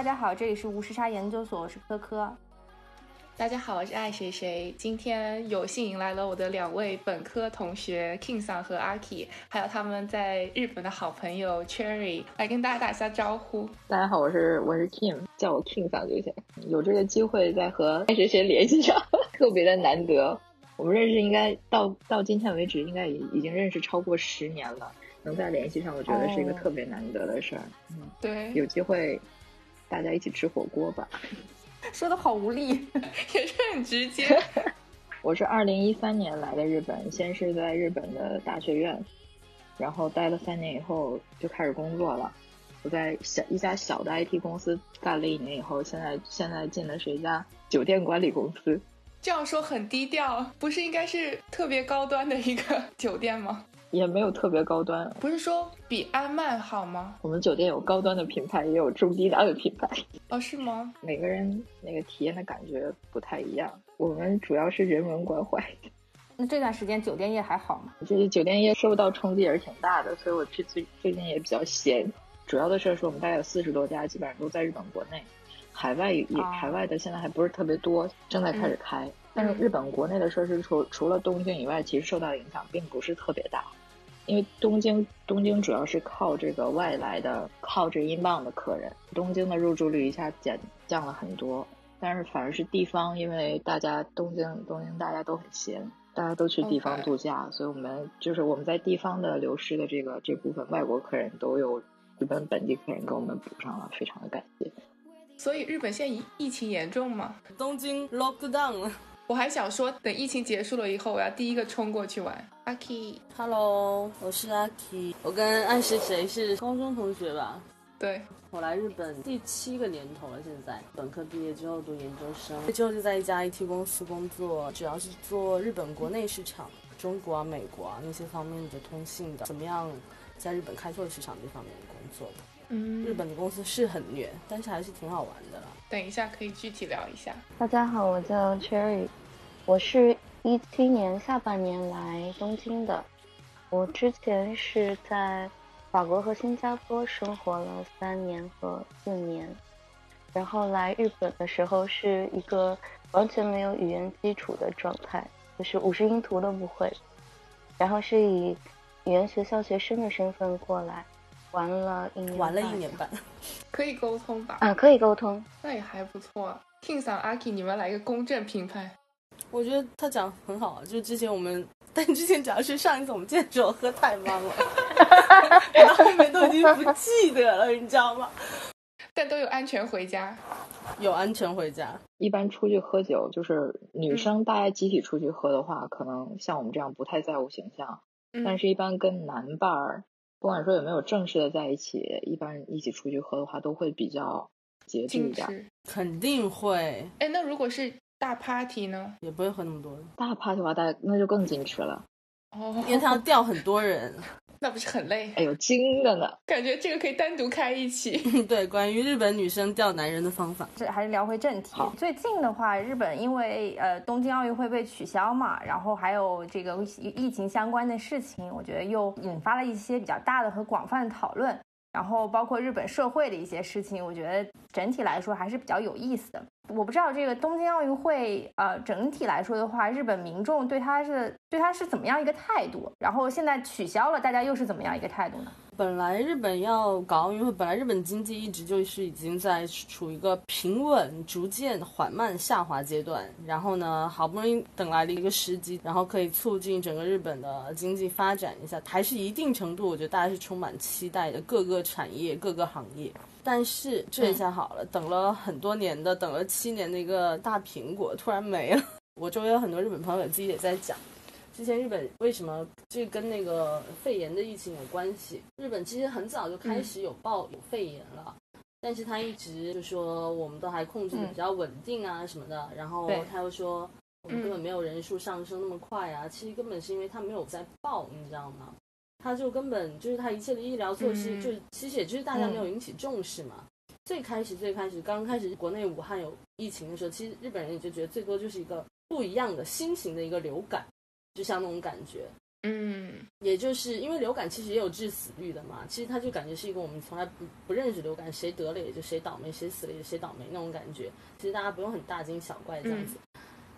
大家好，这里是无时差研究所，我是科科。大家好，我是爱谁谁。今天有幸迎来了我的两位本科同学 King 桑和 Aki，还有他们在日本的好朋友 Cherry，来跟大家打一下招呼。大家好，我是我是 King，叫我 King 桑就行。有这个机会再和爱谁谁联系上，特别的难得。我们认识应该到到今天为止，应该已已经认识超过十年了。能再联系上，我觉得是一个特别难得的事儿。嗯，对，有机会大家一起吃火锅吧。说的好无力，也是很直接。我是二零一三年来的日本，先是在日本的大学院，然后待了三年以后就开始工作了。我在小一家小的 IT 公司干了一年以后，现在现在进的是一家酒店管理公司。这样说很低调，不是应该是特别高端的一个酒店吗？也没有特别高端，不是说比安曼好吗？我们酒店有高端的品牌，也有中低档的品牌。哦，是吗？每个人那个体验的感觉不太一样。我们主要是人文关怀。那这段时间酒店业还好吗？这酒店业受到冲击也是挺大的，所以我最最最近也比较闲。主要的事儿是我们大概有四十多家，基本上都在日本国内，海外也海外的现在还不是特别多，正在开始开。但是日本国内的设施除除了东京以外，其实受到影响并不是特别大。因为东京，东京主要是靠这个外来的，靠这英镑的客人，东京的入住率一下减降了很多。但是反而是地方，因为大家东京东京大家都很闲，大家都去地方度假，所以我们就是我们在地方的流失的这个这部分外国客人都有日本本地客人给我们补上了，非常的感谢。所以日本现在疫疫情严重吗？东京 lock down 了。我还想说，等疫情结束了以后，我要第一个冲过去玩。阿 K，Hello，我是阿 K，我跟爱是谁是高中同学吧？对，我来日本第七个年头了，现在本科毕业之后读研究生，之后就在一家 IT 公司工作，主要是做日本国内市场，中国啊、美国啊那些方面的通信的，怎么样在日本开拓市场这方面的工作的。嗯，日本的公司是很虐，但是还是挺好玩的啦。等一下可以具体聊一下。大家好，我叫 Cherry。我是一七年下半年来东京的，我之前是在法国和新加坡生活了三年和四年，然后来日本的时候是一个完全没有语言基础的状态，就是五十音图都不会，然后是以语言学校学生的身份过来，玩了一年，玩了一年半，可以沟通吧？啊，可以沟通，那也还不错。King 桑、阿 K，你们来一个公正评判。我觉得他讲很好，就之前我们，但之前主要是上一次我们见的时候喝太忙了，到后面都已经不记得了，你知道吗？但都有安全回家，有安全回家。一般出去喝酒，就是女生大家集体出去喝的话，可能像我们这样不太在乎形象，但是一般跟男伴儿，不管说有没有正式的在一起，一般一起出去喝的话，都会比较节制一点。肯定会。哎，那如果是？大 party 呢，也不会喝那么多。大 party 的话，大那就更矜持了。哦，因为他要钓很多人，那不是很累？哎呦，精的呢！感觉这个可以单独开一期。对，关于日本女生钓男人的方法。这还是聊回正题。最近的话，日本因为呃东京奥运会被取消嘛，然后还有这个疫情相关的事情，我觉得又引发了一些比较大的和广泛的讨论。然后包括日本社会的一些事情，我觉得整体来说还是比较有意思的。我不知道这个东京奥运会，呃，整体来说的话，日本民众对他是对他是怎么样一个态度？然后现在取消了，大家又是怎么样一个态度呢？本来日本要搞奥运会，本来日本经济一直就是已经在处于一个平稳、逐渐缓慢下滑阶段。然后呢，好不容易等来了一个时机，然后可以促进整个日本的经济发展一下，还是一定程度，我觉得大家是充满期待的，各个产业、各个行业。但是这下好了，等了很多年的，等了七年的一个大苹果突然没了。我周围有很多日本朋友自己也在讲。之前日本为什么这跟那个肺炎的疫情有关系？日本其实很早就开始有报有肺炎了，但是他一直就说我们都还控制的比较稳定啊什么的。然后他又说我们根本没有人数上升那么快啊，其实根本是因为他没有在报，你知道吗？他就根本就是他一切的医疗措施，就其实也就是大家没有引起重视嘛。最开始最开始刚开始国内武汉有疫情的时候，其实日本人也就觉得最多就是一个不一样的新型的一个流感。就像那种感觉，嗯，也就是因为流感其实也有致死率的嘛，其实它就感觉是一个我们从来不不认识流感，谁得了也就谁倒霉，谁死了也谁倒霉那种感觉。其实大家不用很大惊小怪这样子。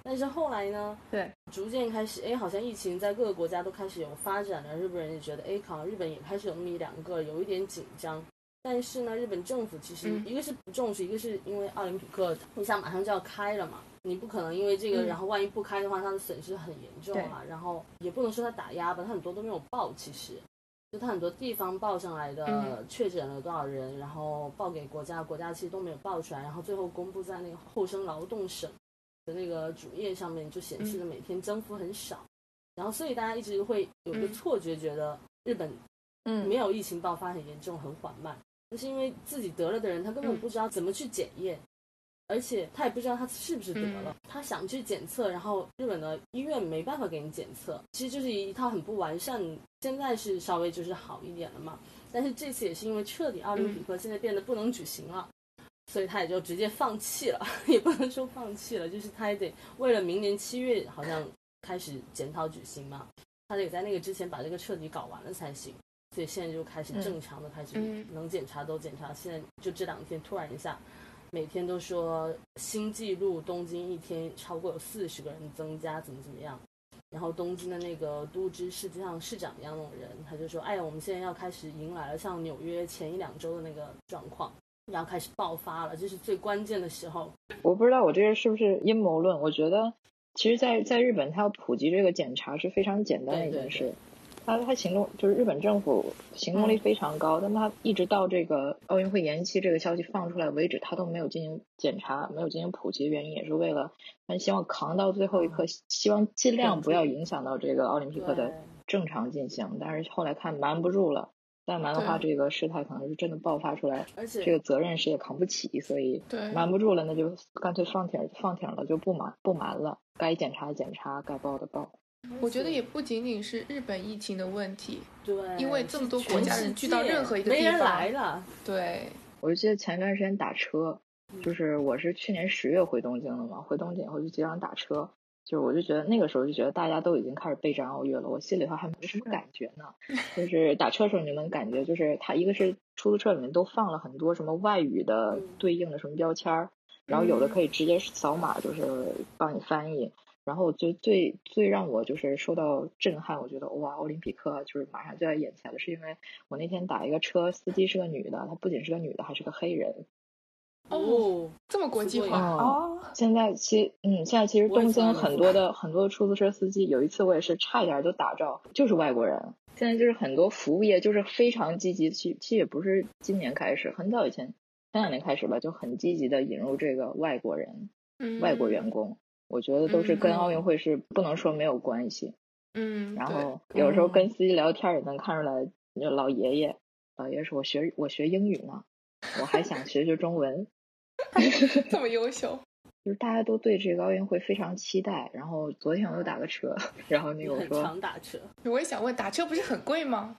但是后来呢，对，逐渐开始，哎，好像疫情在各个国家都开始有发展了，日本人也觉得，哎，好像日本也开始有那么一两个有一点紧张。但是呢，日本政府其实一个是不重视，一个是因为奥林匹克你想马上就要开了嘛。你不可能因为这个，然后万一不开的话，它的损失很严重啊。然后也不能说它打压吧，它很多都没有报，其实就它很多地方报上来的确诊了多少人，然后报给国家，国家其实都没有报出来，然后最后公布在那个厚生劳动省的那个主页上面就显示的每天增幅很少。然后所以大家一直会有个错觉，觉得日本嗯没有疫情爆发很严重，很缓慢。那是因为自己得了的人，他根本不知道怎么去检验。而且他也不知道他是不是得了，他想去检测，然后日本的医院没办法给你检测，其实就是一套很不完善。现在是稍微就是好一点了嘛，但是这次也是因为彻底奥林匹克现在变得不能举行了，所以他也就直接放弃了，也不能说放弃了，就是他也得为了明年七月好像开始检讨举行嘛，他得在那个之前把这个彻底搞完了才行。所以现在就开始正常的开始能检查都检查，现在就这两天突然一下。每天都说新纪录，东京一天超过有四十个人增加，怎么怎么样？然后东京的那个都知事就像市长一样那种人，他就说：“哎呀，我们现在要开始迎来了像纽约前一两周的那个状况，要开始爆发了，这是最关键的时候。”我不知道我这个是不是阴谋论？我觉得，其实，在在日本，它要普及这个检查是非常简单的一件事。他他行动就是日本政府行动力非常高，但他一直到这个奥运会延期这个消息放出来为止，他都没有进行检查，没有进行普及的原因也是为了他希望扛到最后一刻，希望尽量不要影响到这个奥林匹克的正常进行。但是后来看瞒不住了，再瞒的话，这个事态可能是真的爆发出来，而且这个责任谁也扛不起，所以瞒不住了，那就干脆放挺放挺了，就不瞒不瞒了，该检查检查，该报的报。我觉得也不仅仅是日本疫情的问题，对，因为这么多国家人去到任何一个地方，没人来了。对，我就记得前段时间打车，就是我是去年十月回东京的嘛，回东京以后就经常打车，就是我就觉得那个时候就觉得大家都已经开始备战奥运了，我心里头还没什么感觉呢。就是打车的时候你就能感觉，就是它一个是出租车里面都放了很多什么外语的对应的什么标签儿，然后有的可以直接扫码，就是帮你翻译。然后就最最让我就是受到震撼，我觉得哇，奥林匹克就是马上就在眼前了，是因为我那天打一个车，司机是个女的，她不仅是个女的，还是个黑人。哦，这么国际化。哦！现在其嗯，现在其实东京很多的很多的出租车司机，有一次我也是差一点就打着，就是外国人。现在就是很多服务业就是非常积极，其其实也不是今年开始，很早以前前两年开始吧，就很积极的引入这个外国人，外国员工。我觉得都是跟奥运会是不能说没有关系，嗯，然后有时候跟司机聊天也能看出来，就老爷爷，老爷爷说我学我学英语呢，我还想学学中文 这么优秀，就是大家都对这个奥运会非常期待。然后昨天我又打个车，然后那个我说常打车，我也想问，打车不是很贵吗？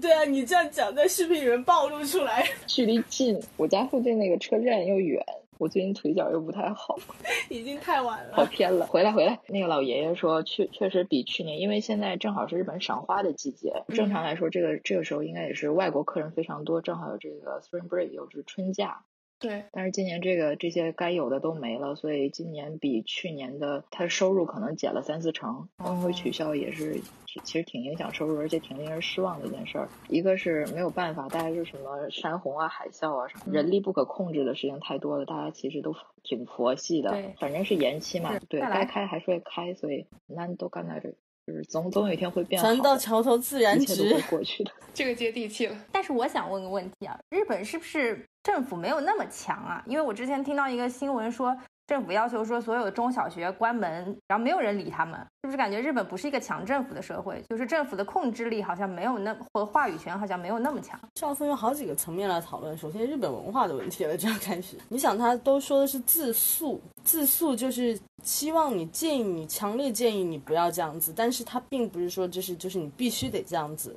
对啊，你这样讲在视频里面暴露出来，距离近，我家附近那个车站又远。我最近腿脚又不太好，已经太晚了，跑偏了。回来回来，那个老爷爷说，确确实比去年，因为现在正好是日本赏花的季节，正常来说，这个这个时候应该也是外国客人非常多，正好有这个 spring break，有是春假。对，但是今年这个这些该有的都没了，所以今年比去年的他收入可能减了三四成。奥运会取消也是，其实挺影响收入，而且挺令人失望的一件事儿。一个是没有办法，大家就什么山洪啊、海啸啊，什么人力不可控制的事情太多了，大家其实都挺佛系的。反正是延期嘛，对该开还是会开，所以难都干在这，就是总总有一天会变好。船到桥头自然直，一切都会过去的。这个接地气了。但是我想问个问题啊，日本是不是？政府没有那么强啊，因为我之前听到一个新闻说，政府要求说所有的中小学关门，然后没有人理他们，是不是感觉日本不是一个强政府的社会？就是政府的控制力好像没有那或话语权好像没有那么强。这要分有好几个层面来讨论。首先，日本文化的问题了，这样开始。你想，他都说的是自诉，自诉就是希望你建议你强烈建议你不要这样子，但是他并不是说就是就是你必须得这样子。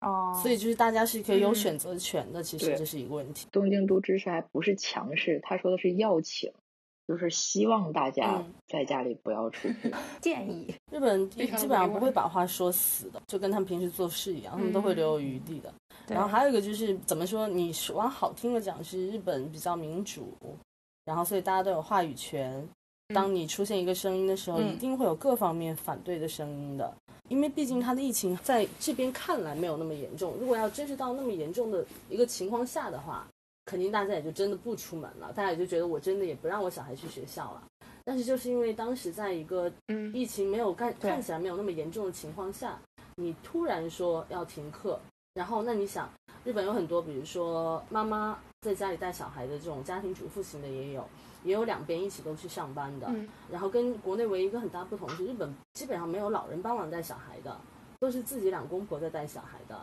哦，所以就是大家是可以有选择权的，其实这是一个问题。东京都知事还不是强势，他说的是要请，就是希望大家在家里不要出去。建议日本基本上不会把话说死的，就跟他们平时做事一样，他们都会留有余地的。然后还有一个就是怎么说，你往好听的讲是日本比较民主，然后所以大家都有话语权。当你出现一个声音的时候，一定会有各方面反对的声音的，因为毕竟它的疫情在这边看来没有那么严重。如果要真是到那么严重的一个情况下的话，肯定大家也就真的不出门了，大家也就觉得我真的也不让我小孩去学校了。但是就是因为当时在一个疫情没有看看起来没有那么严重的情况下，你突然说要停课，然后那你想，日本有很多，比如说妈妈在家里带小孩的这种家庭主妇型的也有。也有两边一起都去上班的，然后跟国内唯一一个很大不同是，日本基本上没有老人帮忙带小孩的，都是自己两公婆在带小孩的。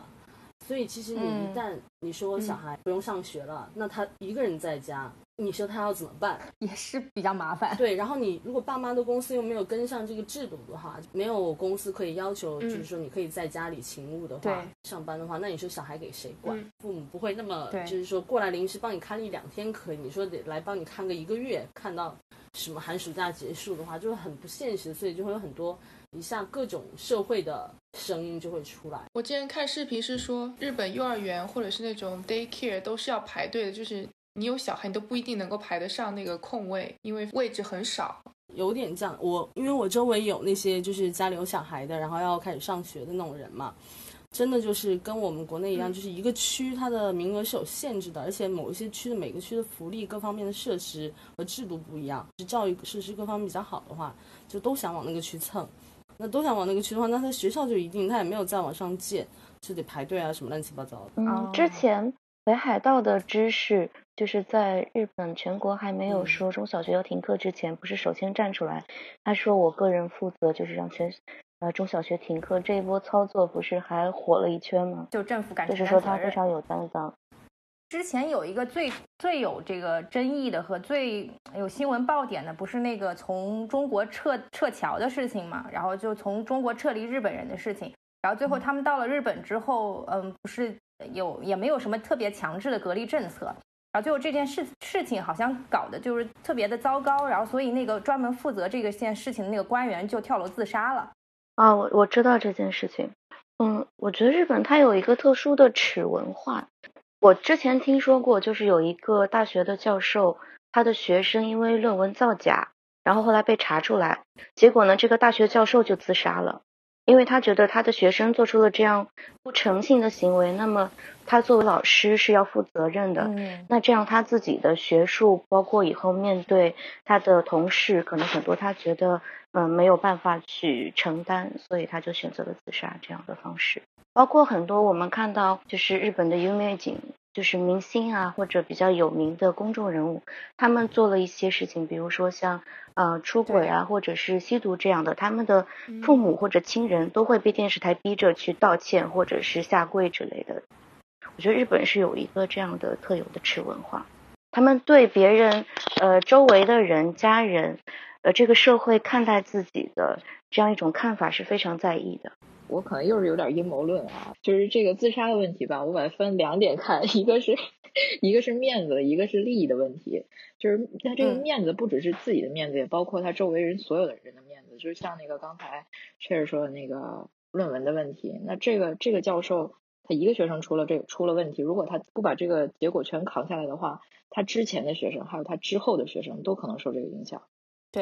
所以其实你一旦你说小孩不用上学了，那他一个人在家，你说他要怎么办？也是比较麻烦。对，然后你如果爸妈的公司又没有跟上这个制度的话，没有公司可以要求，就是说你可以在家里勤务的话，上班的话，那你说小孩给谁管？父母不会那么，就是说过来临时帮你看一两天可以，你说得来帮你看个一个月，看到什么寒暑假结束的话，就是很不现实，所以就会有很多。一下各种社会的声音就会出来。我之前看视频是说，日本幼儿园或者是那种 daycare 都是要排队的，就是你有小孩，你都不一定能够排得上那个空位，因为位置很少。有点这样，我因为我周围有那些就是家里有小孩的，然后要开始上学的那种人嘛，真的就是跟我们国内一样，就是一个区它的名额是有限制的，而且某一些区的每个区的福利各方面的设施和制度不一样，是教育设施各方面比较好的话，就都想往那个区蹭。那都想往那个去的话，那他学校就一定他也没有再往上建，就得排队啊，什么乱七八糟的。嗯，之前北海道的知识就是在日本全国还没有说中小学要停课之前，不是首先站出来，他说我个人负责，就是让全呃中小学停课这一波操作，不是还火了一圈吗？就政府感就是说他非常有担当。之前有一个最最有这个争议的和最有新闻爆点的，不是那个从中国撤撤侨的事情嘛？然后就从中国撤离日本人的事情，然后最后他们到了日本之后，嗯，不是有也没有什么特别强制的隔离政策，然后最后这件事事情好像搞的就是特别的糟糕，然后所以那个专门负责这个件事情的那个官员就跳楼自杀了。啊，我我知道这件事情。嗯，我觉得日本它有一个特殊的耻文化。我之前听说过，就是有一个大学的教授，他的学生因为论文造假，然后后来被查出来，结果呢，这个大学教授就自杀了，因为他觉得他的学生做出了这样不诚信的行为，那么他作为老师是要负责任的，那这样他自己的学术，包括以后面对他的同事，可能很多他觉得嗯没有办法去承担，所以他就选择了自杀这样的方式。包括很多我们看到，就是日本的有美景，就是明星啊，或者比较有名的公众人物，他们做了一些事情，比如说像呃出轨啊，或者是吸毒这样的，他们的父母或者亲人都会被电视台逼着去道歉，或者是下跪之类的。我觉得日本是有一个这样的特有的耻文化，他们对别人呃周围的人、家人，呃这个社会看待自己的这样一种看法是非常在意的。我可能又是有点阴谋论啊，就是这个自杀的问题吧，我把它分两点看，一个是一个是面子，一个是利益的问题。就是他这个面子不只是自己的面子，也包括他周围人所有的人的面子。就是像那个刚才确实说的那个论文的问题，那这个这个教授他一个学生出了这个出了问题，如果他不把这个结果全扛下来的话，他之前的学生还有他之后的学生都可能受这个影响。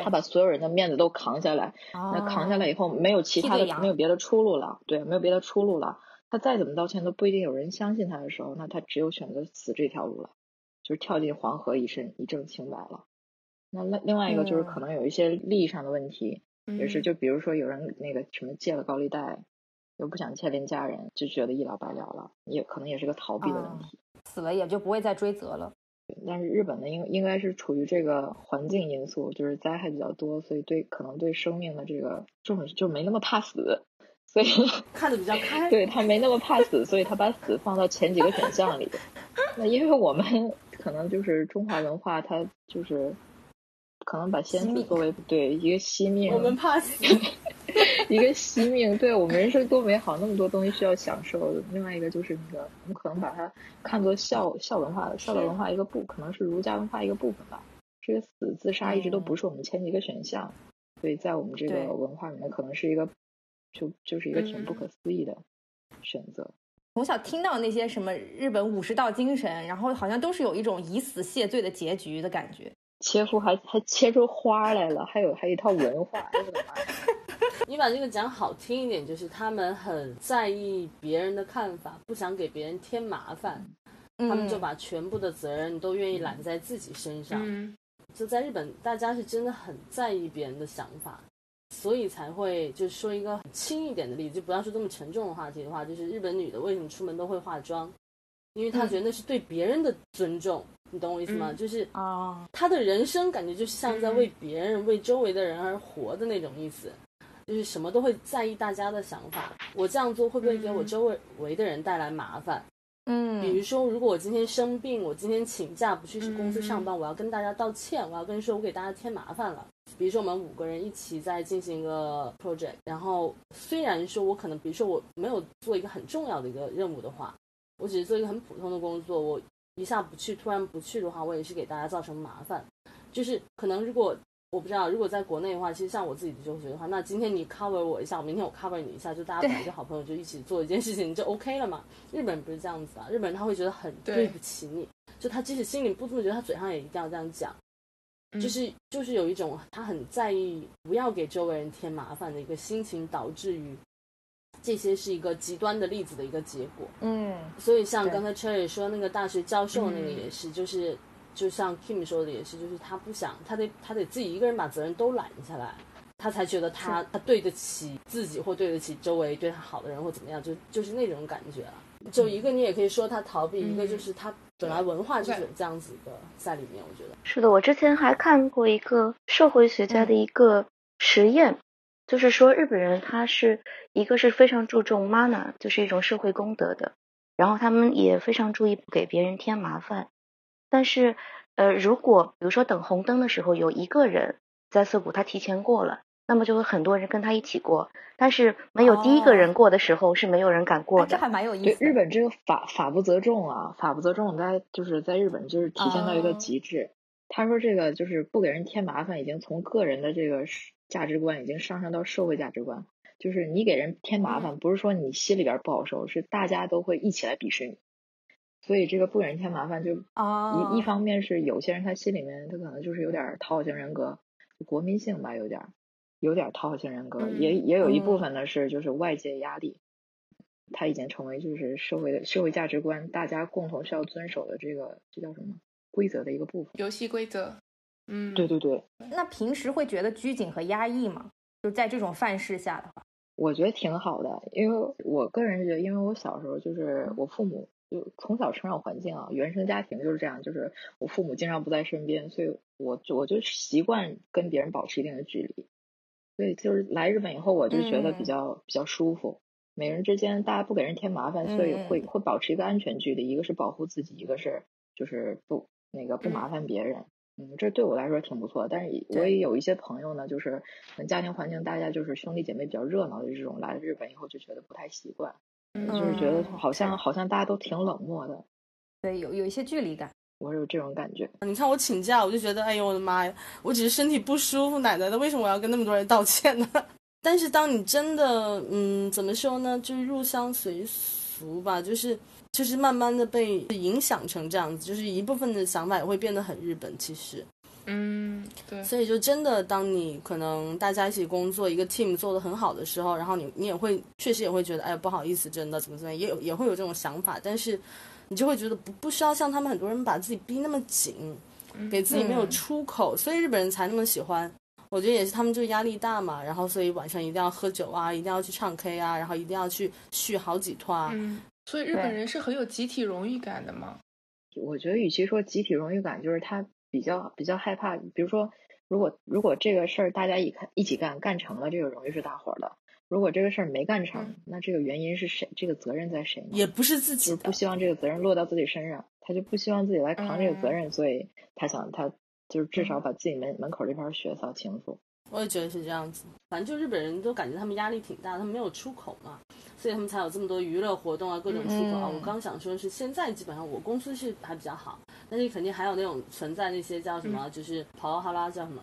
他把所有人的面子都扛下来，那扛下来以后没有其他的，没有别的出路了，对，没有别的出路了。他再怎么道歉都不一定有人相信他的时候，那他只有选择死这条路了，就是跳进黄河一身一证清白了。那另另外一个就是可能有一些利益上的问题，也是就比如说有人那个什么借了高利贷，又不想牵连家人，就觉得一了百了了，也可能也是个逃避的问题，死了也就不会再追责了。但是日本呢，应应该是处于这个环境因素，就是灾害比较多，所以对可能对生命的这个重视就没那么怕死，所以 看的比较开。对他没那么怕死，所以他把死放到前几个选项里。那因为我们可能就是中华文化，它就是可能把先死作为对一个惜命。我们怕死。一个惜命，对我们人生多美好，那么多东西需要享受。另外一个就是那个，我们可能把它看作孝孝文化、孝道文化一个部，可能是儒家文化一个部分吧。这个死自杀一直都不是我们前几个选项，所以在我们这个文化里面，可能是一个就就是一个挺不可思议的选择。从小听到那些什么日本武士道精神，然后好像都是有一种以死谢罪的结局的感觉。切腹还还切出花来了，还有还有一套文化，我的妈！你把这个讲好听一点，就是他们很在意别人的看法，不想给别人添麻烦，他们就把全部的责任都愿意揽在自己身上。就在日本，大家是真的很在意别人的想法，所以才会就说一个很轻一点的例子，就不要说这么沉重的话题的话，就是日本女的为什么出门都会化妆，因为她觉得那是对别人的尊重。你懂我意思吗？就是啊，他的人生感觉就是像在为别人、为周围的人而活的那种意思，就是什么都会在意大家的想法。我这样做会不会给我周围围的人带来麻烦？嗯，比如说，如果我今天生病，我今天请假不去公司上班，我要跟大家道歉，我要跟说我给大家添麻烦了。比如说，我们五个人一起在进行一个 project，然后虽然说我可能，比如说我没有做一个很重要的一个任务的话，我只是做一个很普通的工作，我。一下不去，突然不去的话，我也是给大家造成麻烦。就是可能如果我不知道，如果在国内的话，其实像我自己的就学的话，那今天你 cover 我一下，明天我 cover 你一下，就大家本来就好朋友，就一起做一件事情就 OK 了嘛。日本人不是这样子啊，日本人他会觉得很对不起你，就他即使心里不这么觉得，他嘴上也一定要这样讲。就是就是有一种他很在意不要给周围人添麻烦的一个心情，导致于。这些是一个极端的例子的一个结果，嗯，所以像刚才 Cherry 说那个大学教授那个也是，就是就像 Kim 说的也是，就是他不想，他得他得自己一个人把责任都揽下来，他才觉得他他对得起自己或对得起周围对他好的人或怎么样，就就是那种感觉啊。就一个你也可以说他逃避，一个就是他本来文化就是有这样子的在里面，我觉得是的。我之前还看过一个社会学家的一个实验。就是说，日本人他是一个是非常注重 mana，就是一种社会公德的，然后他们也非常注意不给别人添麻烦。但是，呃，如果比如说等红灯的时候有一个人在涩谷他提前过了，那么就会很多人跟他一起过。但是没有第一个人过的时候是没有人敢过的。这还蛮有意思。日本这个法法不责众啊，法不责众，在就是在日本就是体现到一个极致。他说这个就是不给人添麻烦，已经从个人的这个。价值观已经上升到社会价值观，就是你给人添麻烦，不是说你心里边不好受，是大家都会一起来鄙视你。所以这个不给人添麻烦，就一一方面是有些人他心里面他可能就是有点讨好型人格，国民性吧，有点有点讨好型人格，也也有一部分呢是就是外界压力，他已经成为就是社会的社会价值观，大家共同需要遵守的这个这叫什么规则的一个部分，游戏规则。嗯，对对对。那平时会觉得拘谨和压抑吗？就在这种范式下的话，我觉得挺好的，因为我个人觉得，因为我小时候就是我父母就从小成长环境啊，原生家庭就是这样，就是我父母经常不在身边，所以我我就习惯跟别人保持一定的距离。所以就是来日本以后，我就觉得比较比较舒服，每人之间大家不给人添麻烦，所以会会保持一个安全距离，一个是保护自己，一个是就是不那个不麻烦别人。嗯，这对我来说挺不错，但是我也有一些朋友呢，就是家庭环境大家就是兄弟姐妹比较热闹的这种，来了日本以后就觉得不太习惯，就是觉得好像好像大家都挺冷漠的，对，有有一些距离感，我有这种感觉。你看我请假，我就觉得，哎呦我的妈呀，我只是身体不舒服，奶奶的，为什么我要跟那么多人道歉呢？但是当你真的，嗯，怎么说呢，就是入乡随俗吧，就是。就是慢慢的被影响成这样子，就是一部分的想法也会变得很日本。其实，嗯，对。所以就真的，当你可能大家一起工作，一个 team 做的很好的时候，然后你你也会确实也会觉得，哎，不好意思，真的怎么怎么样，也有也会有这种想法。但是你就会觉得不不需要像他们很多人把自己逼那么紧，给自己没有出口，所以日本人才那么喜欢。我觉得也是他们就压力大嘛，然后所以晚上一定要喝酒啊，一定要去唱 K 啊，然后一定要去续好几拖啊。所以日本人是很有集体荣誉感的吗？我觉得与其说集体荣誉感，就是他比较比较害怕。比如说，如果如果这个事儿大家一看一起干干成了，这个荣誉是大伙儿的；如果这个事儿没干成，那这个原因是谁？这个责任在谁？也不是自己，不希望这个责任落到自己身上，他就不希望自己来扛这个责任，所以他想他就是至少把自己门门口这盘雪扫清楚。我也觉得是这样子，反正就日本人都感觉他们压力挺大，他们没有出口嘛，所以他们才有这么多娱乐活动啊，各种出口啊。我刚想说的是，现在基本上我公司是还比较好，但是肯定还有那种存在那些叫什么，就是跑哈拉叫什么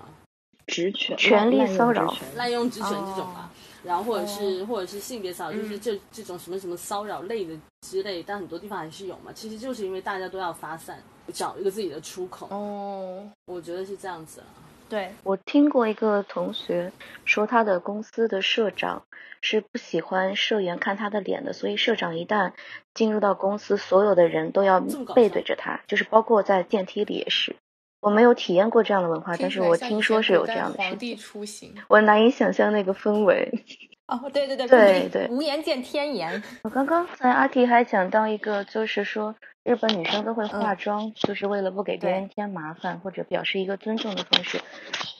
职权权力骚扰、滥用职权这种吧。然后或者是或者是性别骚扰，就是这这种什么什么骚扰类的之类，但很多地方还是有嘛。其实就是因为大家都要发散，找一个自己的出口。哦，我觉得是这样子。对我听过一个同学说，他的公司的社长是不喜欢社员看他的脸的，所以社长一旦进入到公司，所有的人都要背对着他，就是包括在电梯里也是。我没有体验过这样的文化，但是我听说是有这样的皇帝出行，我难以想象那个氛围。哦，对对对对对，无颜见天颜。我刚刚在阿提还讲到一个，就是说日本女生都会化妆，就是为了不给别人添麻烦，或者表示一个尊重的方式。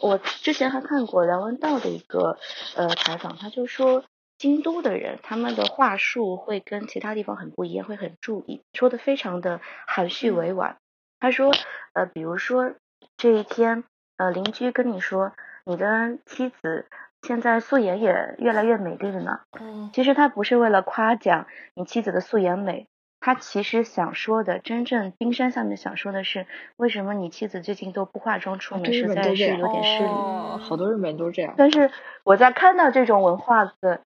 我之前还看过梁文道的一个呃采访，他就说京都的人他们的话术会跟其他地方很不一样，会很注意，说的非常的含蓄委婉。他说，呃，比如说这一天，呃，邻居跟你说，你的妻子现在素颜也越来越美丽了呢。嗯，其实他不是为了夸奖你妻子的素颜美，他其实想说的，真正冰山下面想说的是，为什么你妻子最近都不化妆出门，实在是有点失礼。好多日本人都是这样。但是我在看到这种文化的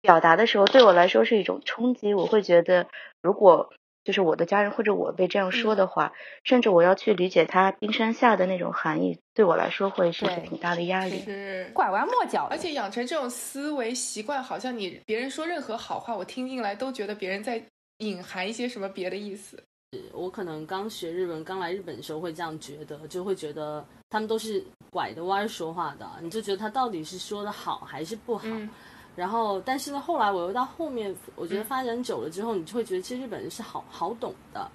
表达的时候，对我来说是一种冲击。我会觉得，如果就是我的家人或者我被这样说的话，甚至我要去理解他冰山下的那种含义，对我来说会是个挺大的压力。是拐弯抹角，而且养成这种思维习惯，好像你别人说任何好话，我听进来都觉得别人在隐含一些什么别的意思。我可能刚学日文，刚来日本的时候会这样觉得，就会觉得他们都是拐着弯说话的，你就觉得他到底是说的好还是不好。然后，但是呢，后来我又到后面，我觉得发展久了之后，你就会觉得其实日本人是好好懂的，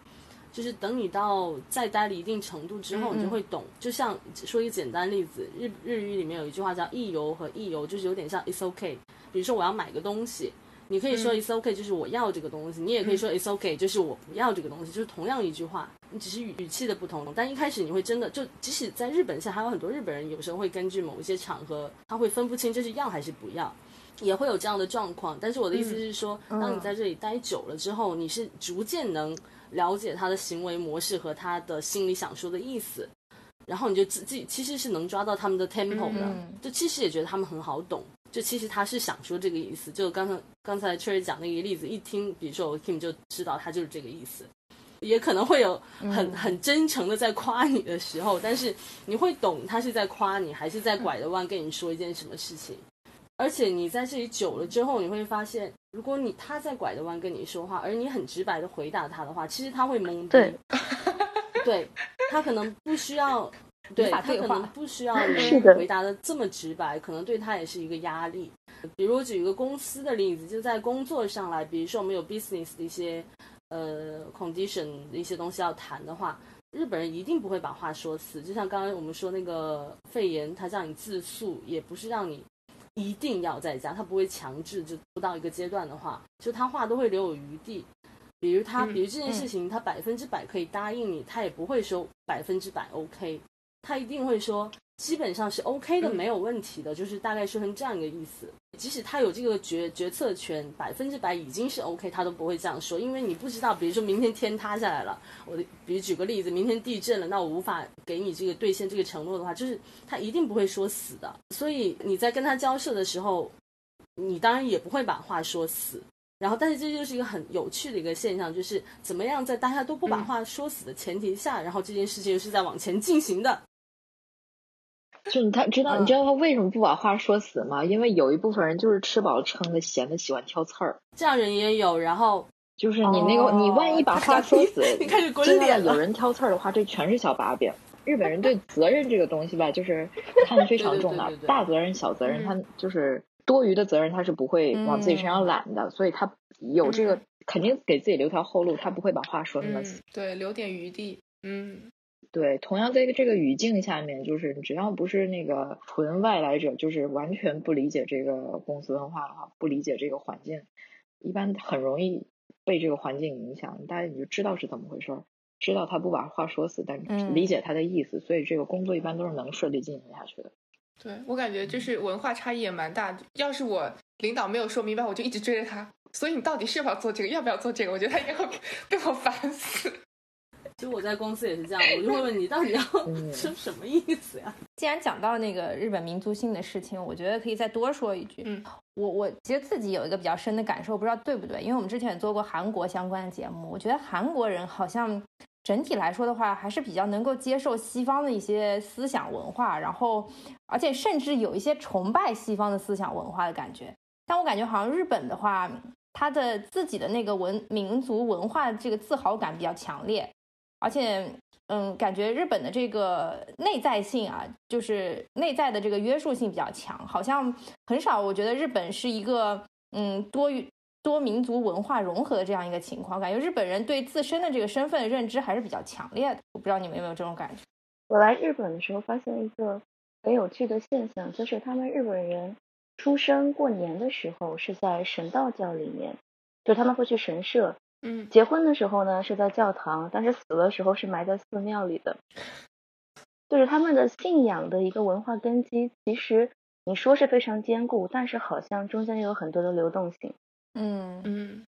就是等你到再待了一定程度之后，你就会懂。就像说一个简单例子，日日语里面有一句话叫“意游”和“意游”，就是有点像 “it's okay”。比如说我要买个东西，你可以说 “it's okay”，就是我要这个东西；你也可以说 “it's okay”，就是我不要这个东西，就是同样一句话，你只是语语气的不同。但一开始你会真的就，即使在日本，现在还有很多日本人，有时候会根据某一些场合，他会分不清这是要还是不要。也会有这样的状况，但是我的意思是说，当你在这里待久了之后，你是逐渐能了解他的行为模式和他的心里想说的意思，然后你就自己其实是能抓到他们的 tempo 的，就其实也觉得他们很好懂，就其实他是想说这个意思，就刚才刚才 Cherry 讲那个例子，一听，比如说我 Kim 就知道他就是这个意思，也可能会有很很真诚的在夸你的时候，但是你会懂他是在夸你，还是在拐着弯跟你说一件什么事情。而且你在这里久了之后，你会发现，如果你他在拐着弯跟你说话，而你很直白的回答他的话，其实他会懵逼。对，对他可能不需要，对他可能不需要你回答的这么直白，可能对他也是一个压力。比如我举一个公司的例子，就在工作上来，比如说我们有 business 的一些呃 condition 的一些东西要谈的话，日本人一定不会把话说死。就像刚刚我们说那个肺炎，他让你自诉，也不是让你。一定要在家，他不会强制。就不到一个阶段的话，就他话都会留有余地。比如他，比如这件事情，他百分之百可以答应你，他也不会说百分之百 OK，他一定会说。基本上是 OK 的，没有问题的，就是大概说成这样一个意思。即使他有这个决决策权，百分之百已经是 OK，他都不会这样说，因为你不知道，比如说明天天塌下来了，我比如举个例子，明天地震了，那我无法给你这个兑现这个承诺的话，就是他一定不会说死的。所以你在跟他交涉的时候，你当然也不会把话说死。然后，但是这就是一个很有趣的一个现象，就是怎么样在大家都不把话说死的前提下，然后这件事情又是在往前进行的。就你他知道你知道他为什么不把话说死吗？因为有一部分人就是吃饱了撑的，闲的喜欢挑刺儿。这样人也有，然后就是你那个你万一把话说死，你开始真的有人挑刺儿的话，这全是小把柄。日本人对责任这个东西吧，就是看得非常重的，大责任小责任，他就是多余的责任他是不会往自己身上揽的，所以他有这个肯定给自己留条后路，他不会把话说那么死。对，留点余地。嗯。对，同样在这个语境下面，就是只要不是那个纯外来者，就是完全不理解这个公司文化的话，不理解这个环境，一般很容易被这个环境影响。大家你就知道是怎么回事儿，知道他不把话说死，但是理解他的意思，所以这个工作一般都是能顺利进行下去的。对我感觉就是文化差异也蛮大。要是我领导没有说明白，我就一直追着他。所以你到底是否要做这个，要不要做这个？我觉得他应该会被我烦死。其实我在公司也是这样，我就会问你到底要 说什么意思呀？既然讲到那个日本民族性的事情，我觉得可以再多说一句。嗯，我我其实自己有一个比较深的感受，不知道对不对？因为我们之前也做过韩国相关的节目，我觉得韩国人好像整体来说的话，还是比较能够接受西方的一些思想文化，然后而且甚至有一些崇拜西方的思想文化的感觉。但我感觉好像日本的话，他的自己的那个文民族文化这个自豪感比较强烈。而且，嗯，感觉日本的这个内在性啊，就是内在的这个约束性比较强，好像很少。我觉得日本是一个，嗯，多多民族文化融合的这样一个情况。感觉日本人对自身的这个身份认知还是比较强烈的。我不知道你们有没有这种感觉？我来日本的时候发现一个很有趣的现象，就是他们日本人出生过年的时候是在神道教里面，就他们会去神社。嗯，结婚的时候呢是在教堂，但是死的时候是埋在寺庙里的。就是他们的信仰的一个文化根基，其实你说是非常坚固，但是好像中间有很多的流动性。嗯嗯，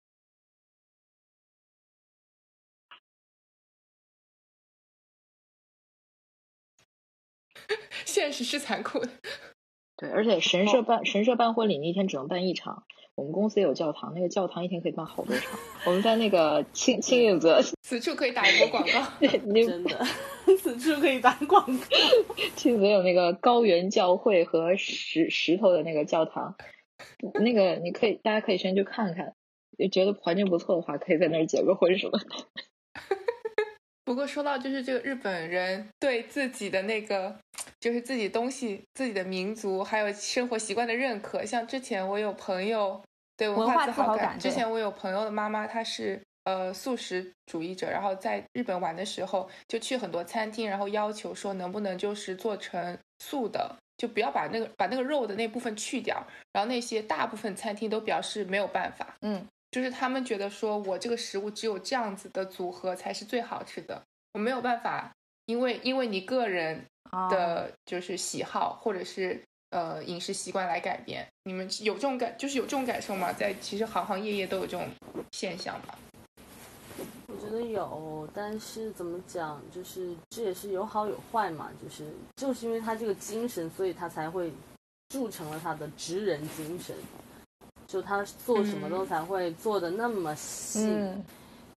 现实是残酷的。对，而且神社办神社办婚礼那天只能办一场。我们公司也有教堂，那个教堂一天可以办好多场。我们在那个青青影泽，此处可以打一波广告。真的，此处可以打广告。青影泽有那个高原教会和石石头的那个教堂，那个你可以，大家可以先去看看。觉得环境不错的话，可以在那儿结个婚什么的。不过说到就是这个日本人对自己的那个，就是自己东西、自己的民族还有生活习惯的认可，像之前我有朋友。对文化自豪感。之前我有朋友的妈妈，她是呃素食主义者，然后在日本玩的时候，就去很多餐厅，然后要求说能不能就是做成素的，就不要把那个把那个肉的那部分去掉。然后那些大部分餐厅都表示没有办法，嗯，就是他们觉得说我这个食物只有这样子的组合才是最好吃的，我没有办法，因为因为你个人的就是喜好或者是。呃，饮食习惯来改变，你们有这种感，就是有这种感受吗？在其实行行业业都有这种现象吗？我觉得有，但是怎么讲，就是这也是有好有坏嘛。就是就是因为他这个精神，所以他才会铸成了他的职人精神。就他做什么都才会做的那么细，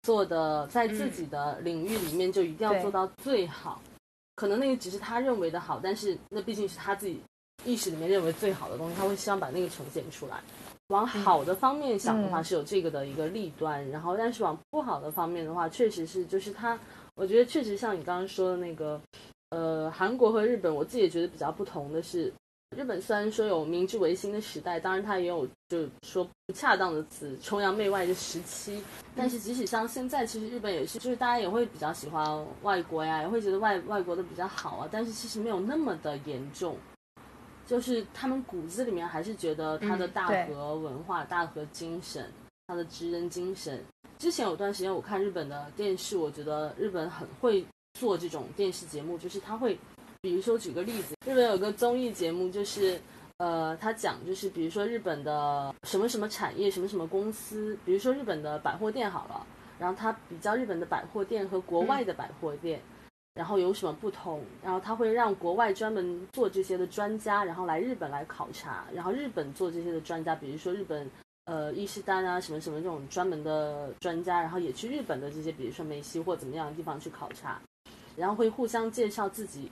做的在自己的领域里面就一定要做到最好。可能那个只是他认为的好，但是那毕竟是他自己。意识里面认为最好的东西，他会希望把那个呈现出来。往好的方面想的话，是有这个的一个弊端。然后，但是往不好的方面的话，确实是就是他，我觉得确实像你刚刚说的那个，呃，韩国和日本，我自己也觉得比较不同的是，日本虽然说有明治维新的时代，当然它也有就说不恰当的词崇洋媚外的时期。但是即使像现在，其实日本也是，就是大家也会比较喜欢外国呀，也会觉得外外国的比较好啊。但是其实没有那么的严重。就是他们骨子里面还是觉得他的大和文化、大和精神、他的职人精神。之前有段时间我看日本的电视，我觉得日本很会做这种电视节目，就是他会，比如说举个例子，日本有个综艺节目，就是呃，他讲就是比如说日本的什么什么产业、什么什么公司，比如说日本的百货店好了，然后他比较日本的百货店和国外的百货店。然后有什么不同？然后他会让国外专门做这些的专家，然后来日本来考察。然后日本做这些的专家，比如说日本呃伊势丹啊什么什么这种专门的专家，然后也去日本的这些，比如说梅西或怎么样的地方去考察，然后会互相介绍自己，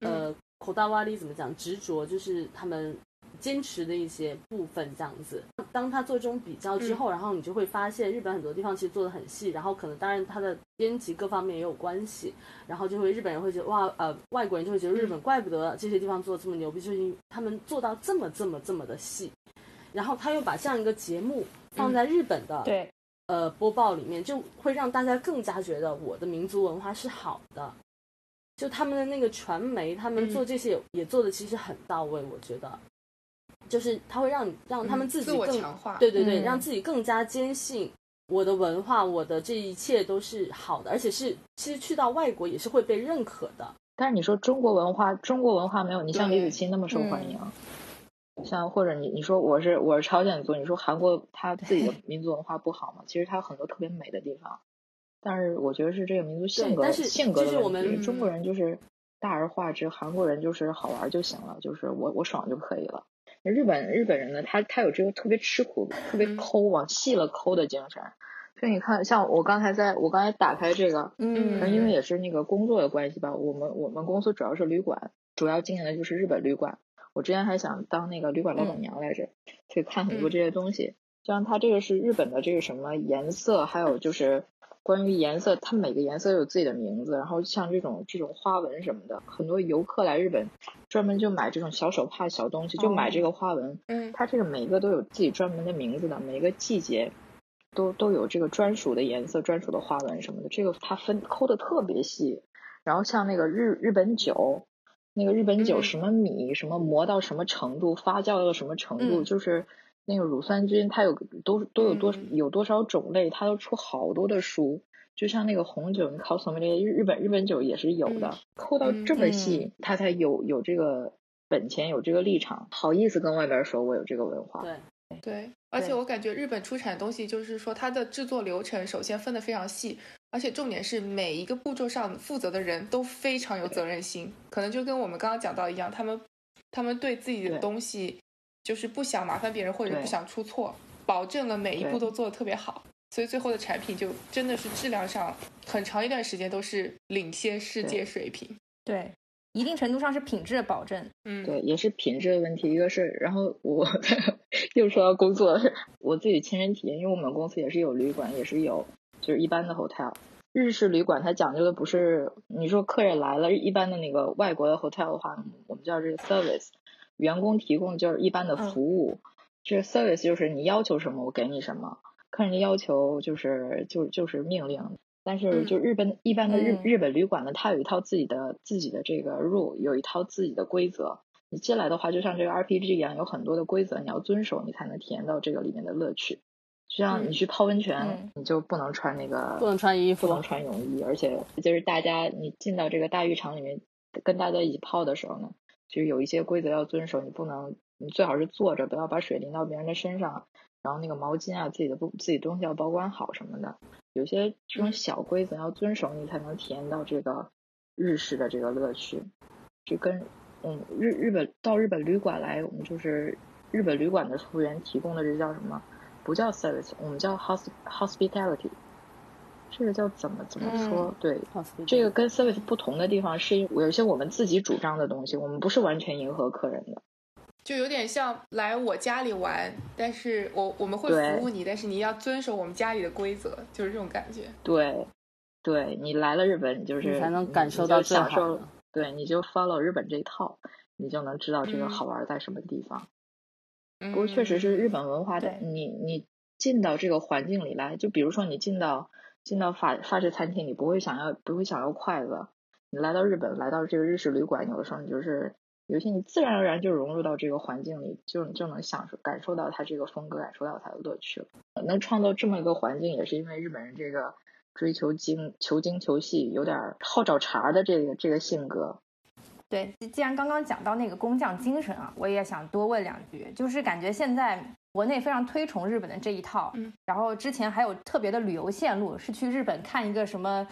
呃，口大洼里怎么讲？执着就是他们。坚持的一些部分，这样子。当他做这种比较之后，然后你就会发现日本很多地方其实做的很细，然后可能当然他的编辑各方面也有关系，然后就会日本人会觉得哇，呃，外国人就会觉得日本怪不得这些地方做的这么牛逼，就是因为他们做到这么这么这么的细。然后他又把这样一个节目放在日本的对呃播报里面，就会让大家更加觉得我的民族文化是好的。就他们的那个传媒，他们做这些也做的其实很到位，我觉得。就是他会让让他们自己更强化对对对，让自己更加坚信我的文化，我的这一切都是好的，而且是其实去到外国也是会被认可的。但是你说中国文化，中国文化没有你像李子柒那么受欢迎，像或者你你说我是我是朝鲜族，你说韩国他自己的民族文化不好吗？其实它有很多特别美的地方，但是我觉得是这个民族性格但是性格的问题。就是我们中国人就是大而化之，韩国人就是好玩就行了，就是我我爽就可以了。日本日本人呢，他他有这个特别吃苦、特别抠、往细了抠的精神。所以你看，像我刚才在我刚才打开这个，嗯可能因为也是那个工作的关系吧，我们我们公司主要是旅馆，主要经营的就是日本旅馆。我之前还想当那个旅馆老板娘来着，去看很多这些东西。像它这个是日本的这个什么颜色，还有就是关于颜色，它每个颜色有自己的名字。然后像这种这种花纹什么的，很多游客来日本专门就买这种小手帕、小东西，就买这个花纹。嗯它这个每一个都有自己专门的名字的，每个季节都都有这个专属的颜色、专属的花纹什么的。这个它分抠的特别细。然后像那个日日本酒，那个日本酒嗯什么米什么磨到什么程度，发酵到什么程度，嗯就是那个乳酸菌它有都都有多嗯。有多少种类，它都出好多的书。就像那个红酒，你考什么这些日日本日本酒也是有的，抠到这么细，它才有有这个本钱，有这个立场，好意思跟外边说我有这个文化。对，对，而且。我感觉日本出产的东西，就是说它的制作流程首先分得非常细，而且重点是每一个步骤上负责的人都非常有责任心，可能就跟我们刚刚讲到一样，他们他们对自己的东西就是不想麻烦别人或者不想出错，保证了每一步都做得特别好，所以最后的产品就真的是质量上很长一段时间都是领先世界水平。对，一定程度上是品质的保证。嗯，对，也是品质的问题。一个是，然后我 又说到工作，我自己亲身体验，因为我们公司也是有旅馆，也是有就是一般的 hotel。日式旅馆它讲究的不是你说客人来了，一般的那个外国的 hotel 的话，我们叫这个 service，员工提供的就是一般的服务。这个 service 就是你要求什么我给你什么，客人的要求就是就就是命令。但是就日本、一般的日嗯日本旅馆呢，它有一套自己的自己的这个 rule，有一套自己的规则。你进来的话，就像这个 RPG 一样，有很多的规则你要遵守，你才能体验到这个里面的乐趣。就像你去泡温泉，嗯你就不能穿那个不能穿衣服不能穿泳衣，而且就是大家你进到这个大浴场里面跟大家一起泡的时候呢，就是有一些规则要遵守，你不能你最好是坐着，不要把水淋到别人的身上，然后那个毛巾啊自己的不自己东西要保管好什么的，有些这种小规则要遵守，你才能体验到这个日式的这个乐趣。就跟嗯日日本到日本旅馆来，我们就是日本旅馆的服务员提供的这叫什么？不叫 service，我们叫 hos hospitality。这个叫怎么怎么说？对，这个跟 service 不同的地方是有一些我们自己主张的东西，我们不是完全迎合客人的。就有点像来我家里玩，但是我我们会服务你，但是你要遵守我们家里的规则，就是这种感觉。对，对你来了日本，你就是你才能感受到最好就享受的。对，你就 follow 日本这一套，你就能知道这个嗯好玩在什么地方。不不过确实是日本文化的，对你你进到这个环境里来，就比如说你进到进到法法式餐厅，你不会想要不会想要筷子，你来到日本，来到这个日式旅馆，有的时候你就是有些你自然而然就融入到这个环境里，就就能享受感受到它这个风格，感受到它的乐趣了。能创造这么一个环境，也是因为日本人这个追求精求精求细，有点好找茬的这个这个性格。对，既然刚刚讲到那个工匠精神啊，我也想多问两句，就是感觉现在国内非常推崇日本的这一套，嗯，然后之前还有特别的旅游线路，是去日本看一个什么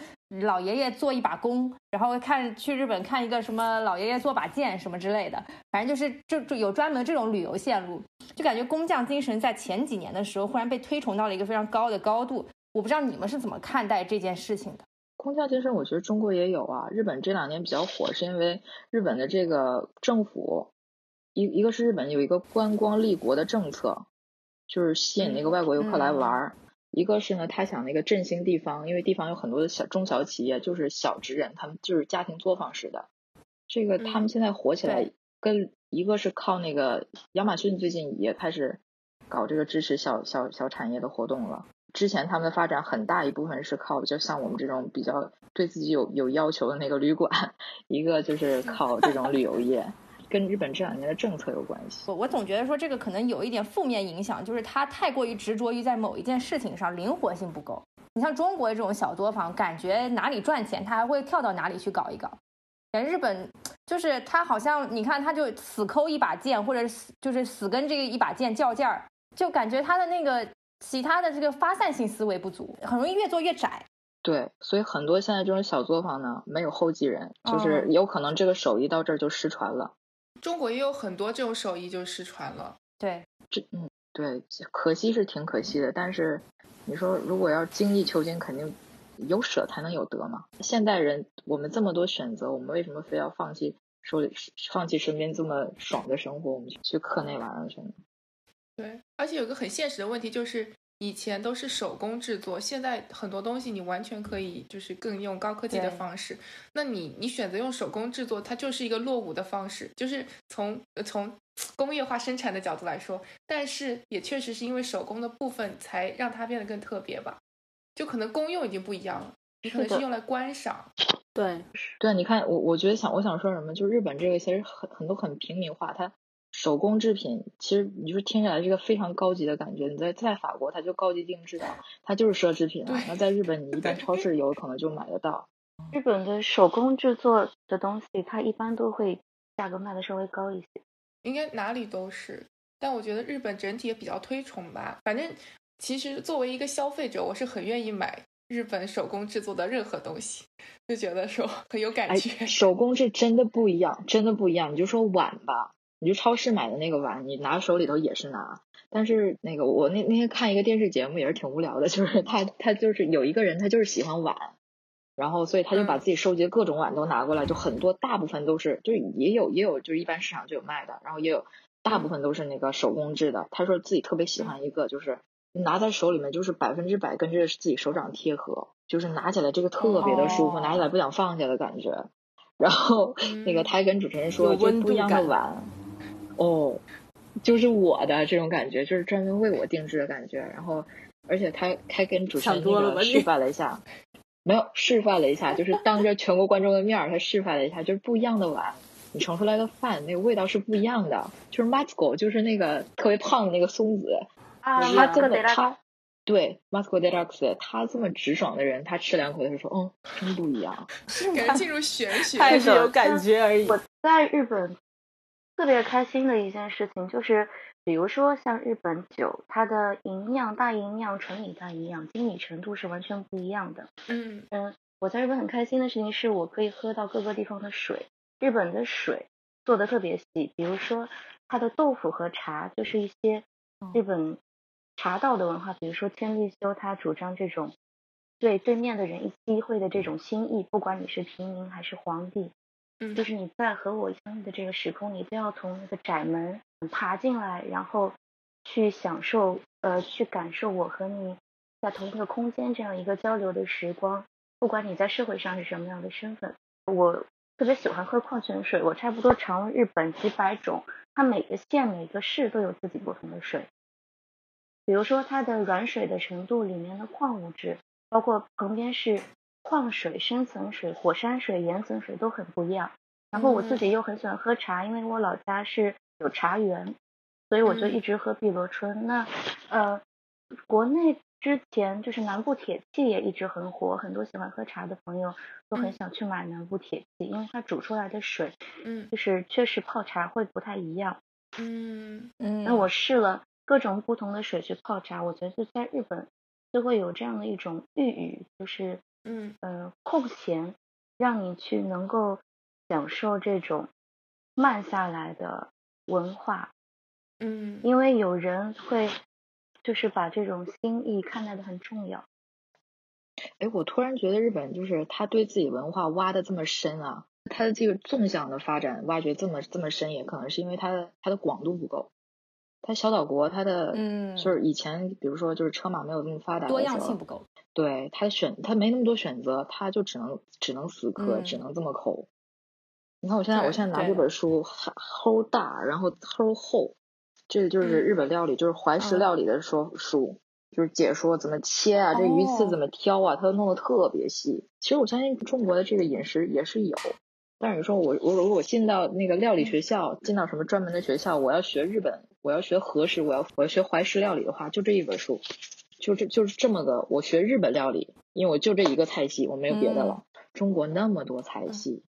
老爷爷做一把弓，然后看去日本看一个什么老爷爷做把剑什么之类的，反正就是就就有专门这种旅游线路，就感觉工匠精神在前几年的时候忽然被推崇到了一个非常高的高度，我不知道你们是怎么看待这件事情的。工匠精神，我觉得中国也有啊。日本这两年比较火，是因为日本的这个政府，一一个是日本有一个观光立国的政策，就是吸引那个外国游客来玩儿；一个是呢，他想那个振兴地方，因为地方有很多的小中小企业，就是小职人，他们就是家庭作坊式的。这个他们现在火起来，对跟一个是靠那个亚马逊最近也开始搞这个支持小小小产业的活动了。之前他们的发展很大一部分是靠，就像我们这种比较对自己有有要求的那个旅馆，一个就是靠这种旅游业，跟日本这两年的政策有关系。我我总觉得说这个可能有一点负面影响，就是他太过于执着于在某一件事情上，灵活性不够。你像中国这种小作坊，感觉哪里赚钱，他还会跳到哪里去搞一搞。但日本就是他好像你看他就死抠一把剑，或者死就是死跟这个一把剑较劲儿，就感觉他的那个其他的这个发散性思维不足，很容易越做越窄。对，所以很多现在这种小作坊呢，没有后继人，就是有可能这个手艺到这儿就失传了。中国也有很多这种手艺就失传了。对，这嗯，对，可惜是挺可惜的。但是你说如果要精益求精，肯定有舍才能有得嘛。现代人我们这么多选择，我们为什么非要放弃说放弃身边这么爽的生活，我们去刻那玩意儿去呢？对，而且有个很现实的问题就是。以前都是手工制作，现在很多东西你完全可以就是更用高科技的方式。那你你选择用手工制作，它就是一个落伍的方式，就是从从工业化生产的角度来说，但是也确实是因为手工的部分才让它变得更特别吧。就可能功用已经不一样了，你可能是用来观赏。对对，你看我我觉得想我想说什么，就是日本这个其实很很多很平民化，它。手工制品其实你说听起来是一个非常高级的感觉。你在在法国，它就高级定制的，它就是奢侈品啊。那在日本，你一般超市有可能就买得到。日本的手工制作的东西，它一般都会价格卖的稍微高一些。应该哪里都是，但我觉得日本整体也比较推崇吧。反正其实作为一个消费者，我是很愿意买日本手工制作的任何东西，就觉得说很有感觉。手工是真的不一样，真的不一样。你就说碗吧。你去超市买的那个碗，你拿手里头也是拿。但是那个我那那天看一个电视节目也是挺无聊的，就是他他就是有一个人他就是喜欢碗，然后所以他就把自己收集的各种碗都拿过来，就很多大部分都是就是也有也有就是一般市场就有卖的，然后也有大部分都是那个手工制的。他说自己特别喜欢一个，就是拿在手里面就是百分之百跟这自己手掌贴合，就是拿起来这个特别的舒服，拿起来不想放下的感觉。然后那个他还跟主持人说，就不一样的碗。哦，就是我的这种感觉，就是专门为我定制的感觉。然后，而且他还跟主持人那个示范了一下，没有示范了一下，就是当着全国观众的面儿，他示范了一下，就是不一样的碗，你盛出来的饭那个味道是不一样的。就是 Masco，就是那个特别胖的那个松子啊，他这么他对 Masco Deluxe，他这么直爽的人，他吃两口他就说，嗯，真不一样，感觉进入玄学，太是有感觉而已。我在日本。特别开心的一件事情就是，比如说像日本酒，它的营养大营养、纯米大营养、精米程度是完全不一样的。嗯嗯，我在日本很开心的事情是我可以喝到各个地方的水。日本的水做的特别细，比如说它的豆腐和茶，就是一些日本茶道的文化，比如说千利休他主张这种对对面的人一机会的这种心意，不管你是平民还是皇帝。就是你在和我相遇的这个时空，你都要从那个窄门爬进来，然后去享受呃，去感受我和你在同一个空间这样一个交流的时光。不管你在社会上是什么样的身份，我特别喜欢喝矿泉水。我差不多尝了日本几百种，它每个县每个市都有自己不同的水。比如说它的软水的程度，里面的矿物质，包括旁边是。矿水、深层水、火山水、岩层水都很不一样。然后我自己又很喜欢喝茶，因为我老家是有茶园，所以我就一直喝碧螺春。那呃，国内之前就是南部铁器也一直很火，很多喜欢喝茶的朋友都很想去买南部铁器，因为它煮出来的水，嗯，就是确实泡茶会不太一样。嗯嗯。那我试了各种不同的水去泡茶，我觉得在日本就会有这样的一种寓语，就是。嗯呃，空闲让你去能够享受这种慢下来的文化，嗯，因为有人会就是把这种心意看待的很重要。哎，我突然觉得日本就是他对自己文化挖的这么深啊，他的这个纵向的发展挖掘这么这么深，也可能是因为他的他的广度不够。它小岛国，它的嗯，就是以前比如说就是车马没有那么发达，多样性不够。对，它选它没那么多选择，它就只能只能死磕，只能这么抠。你看我现在我现在拿这本书，齁大，然后齁厚，这个就是日本料理，就是怀石料理的说书，就是解说怎么切啊，这鱼刺怎么挑啊，它都弄得特别细。其实我相信中国的这个饮食也是有。但是你说我我如果进到那个料理学校，进到什么专门的学校，我要学日本，我要学和食，我要我要学怀石料理的话，就这一本书，就这就是这么个，我学日本料理，因为我就这一个菜系，我没有别的了。中国那么多菜系，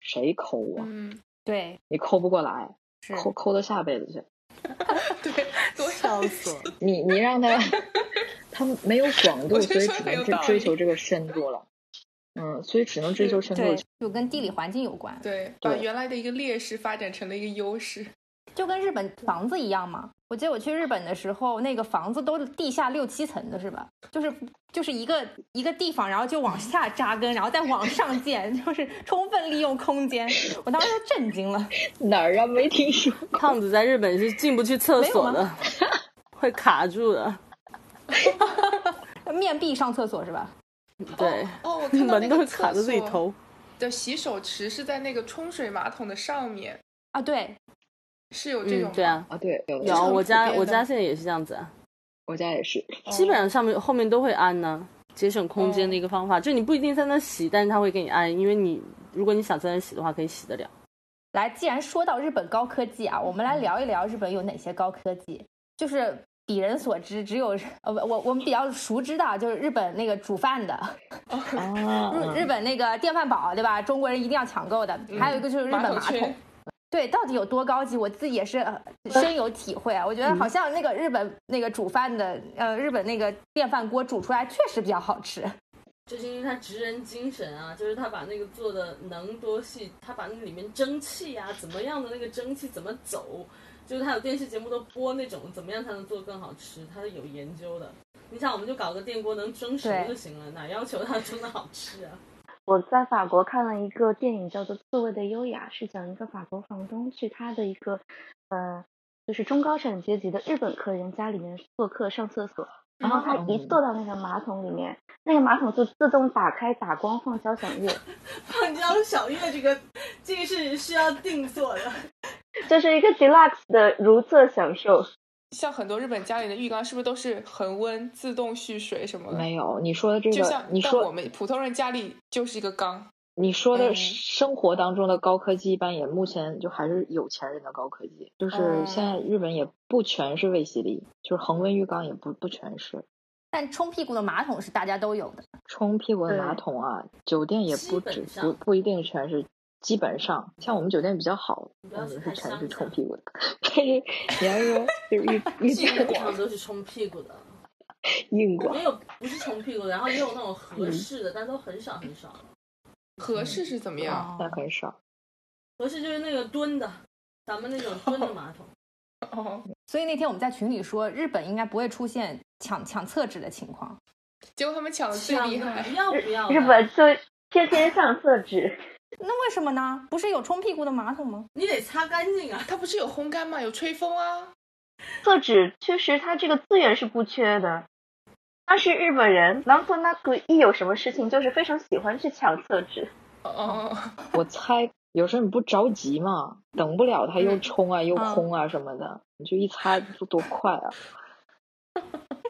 谁抠啊？嗯，对，你抠不过来，抠抠到下辈子去。对，多笑死了。你你让他。他们没有广度，所以只能追追求这个深度了。嗯，所以只能追求深度。就跟地理环境有关，对，把原来的一个劣势发展成了一个优势。就跟日本房子一样嘛。我记得我去日本的时候，那个房子都是地下六七层的，是吧？就是就是一个一个地方，然后就往下扎根，然后再往上建，就是充分利用空间。我当时都震惊了。哪儿啊？没听说。胖子在日本是进不去厕所的，会卡住的。面壁上厕所是吧？对，哦，我看到那门都卡在自己厕所头。的洗手池是在那个冲水马桶的上面，啊，对，是有这种？，嗯对啊，啊，对，有有我家我家现在也是这样子啊，我家也是。基本上上面后面都会安呢，节省空间的一个方法。就你不一定在那洗，但是他会给你安，因为你如果你想在那洗的话，可以洗得了。来，既然说到日本高科技啊，我们来聊一聊日本有哪些高科技。就是鄙人所知，只有呃我我我们比较熟知的，啊就是日本那个煮饭的，哦，日日本那个电饭煲，对吧？中国人一定要抢购的。还有一个就是日本马马桶。对，到底有多高级，我自己也是呃深有体会啊。我觉得好像那个日本那个煮饭的，呃，日本那个电饭锅煮出来确实比较好吃。就是因为他职人精神啊，就是他把那个做的能多细，他把那里面蒸汽啊，怎么样的那个蒸汽怎么走，就是他有电视节目都播那种怎么样才能做更好吃，他是有研究的。你想，我们就搞个电锅能蒸熟就行了，哪要求它蒸的好吃啊？我在法国看了一个电影，叫做《刺猬的优雅》，是讲一个法国房东去他的一个呃，就是中高产阶级的日本客人家里面做客上厕所，然后他一坐到那个马桶里面，那个马桶就自动打开打光放交响乐，放交响乐这个这个是需要定做的。这是一个 deluxe 的如厕享受。像很多日本家里的浴缸是不是都是恒温自动蓄水什么的？没有，你说的这个就像，你说我们普通人家里就是一个缸。你说的嗯生活当中的高科技，一般也目前就还是有钱人的高科技，就是哦现在日本也不全是卫洗力，就是恒温浴缸也不不全是，但冲屁股的马桶是大家都有的。冲屁股的马桶啊，酒店也不止不不一定全是。基本上，像我们酒店比较好，我们是全是冲屁股的。但是你要说就是浴浴基店本上都是冲屁股的，硬广没，有不是冲屁股的，然后也有那种合适的，但都很少很少。合适是怎么样？但很少。合适就是那个蹲的，咱们那种蹲的马桶。哦，所以那天我们在群里说，日本应该不会出现抢抢厕纸的情况。结果他们抢的最厉害。要不要？日本就天天上厕纸，那为什么呢？不是有冲屁股的马桶吗？你得擦干净啊。它不是有烘干吗？有吹风啊。厕纸确实它这个资源是不缺的，但是日本人，然后那个一有什么事情就是非常喜欢去抢厕纸。哦，我猜有时候你不着急嘛，等不了他又嗯冲啊又空啊什么的，你就一擦就多快啊！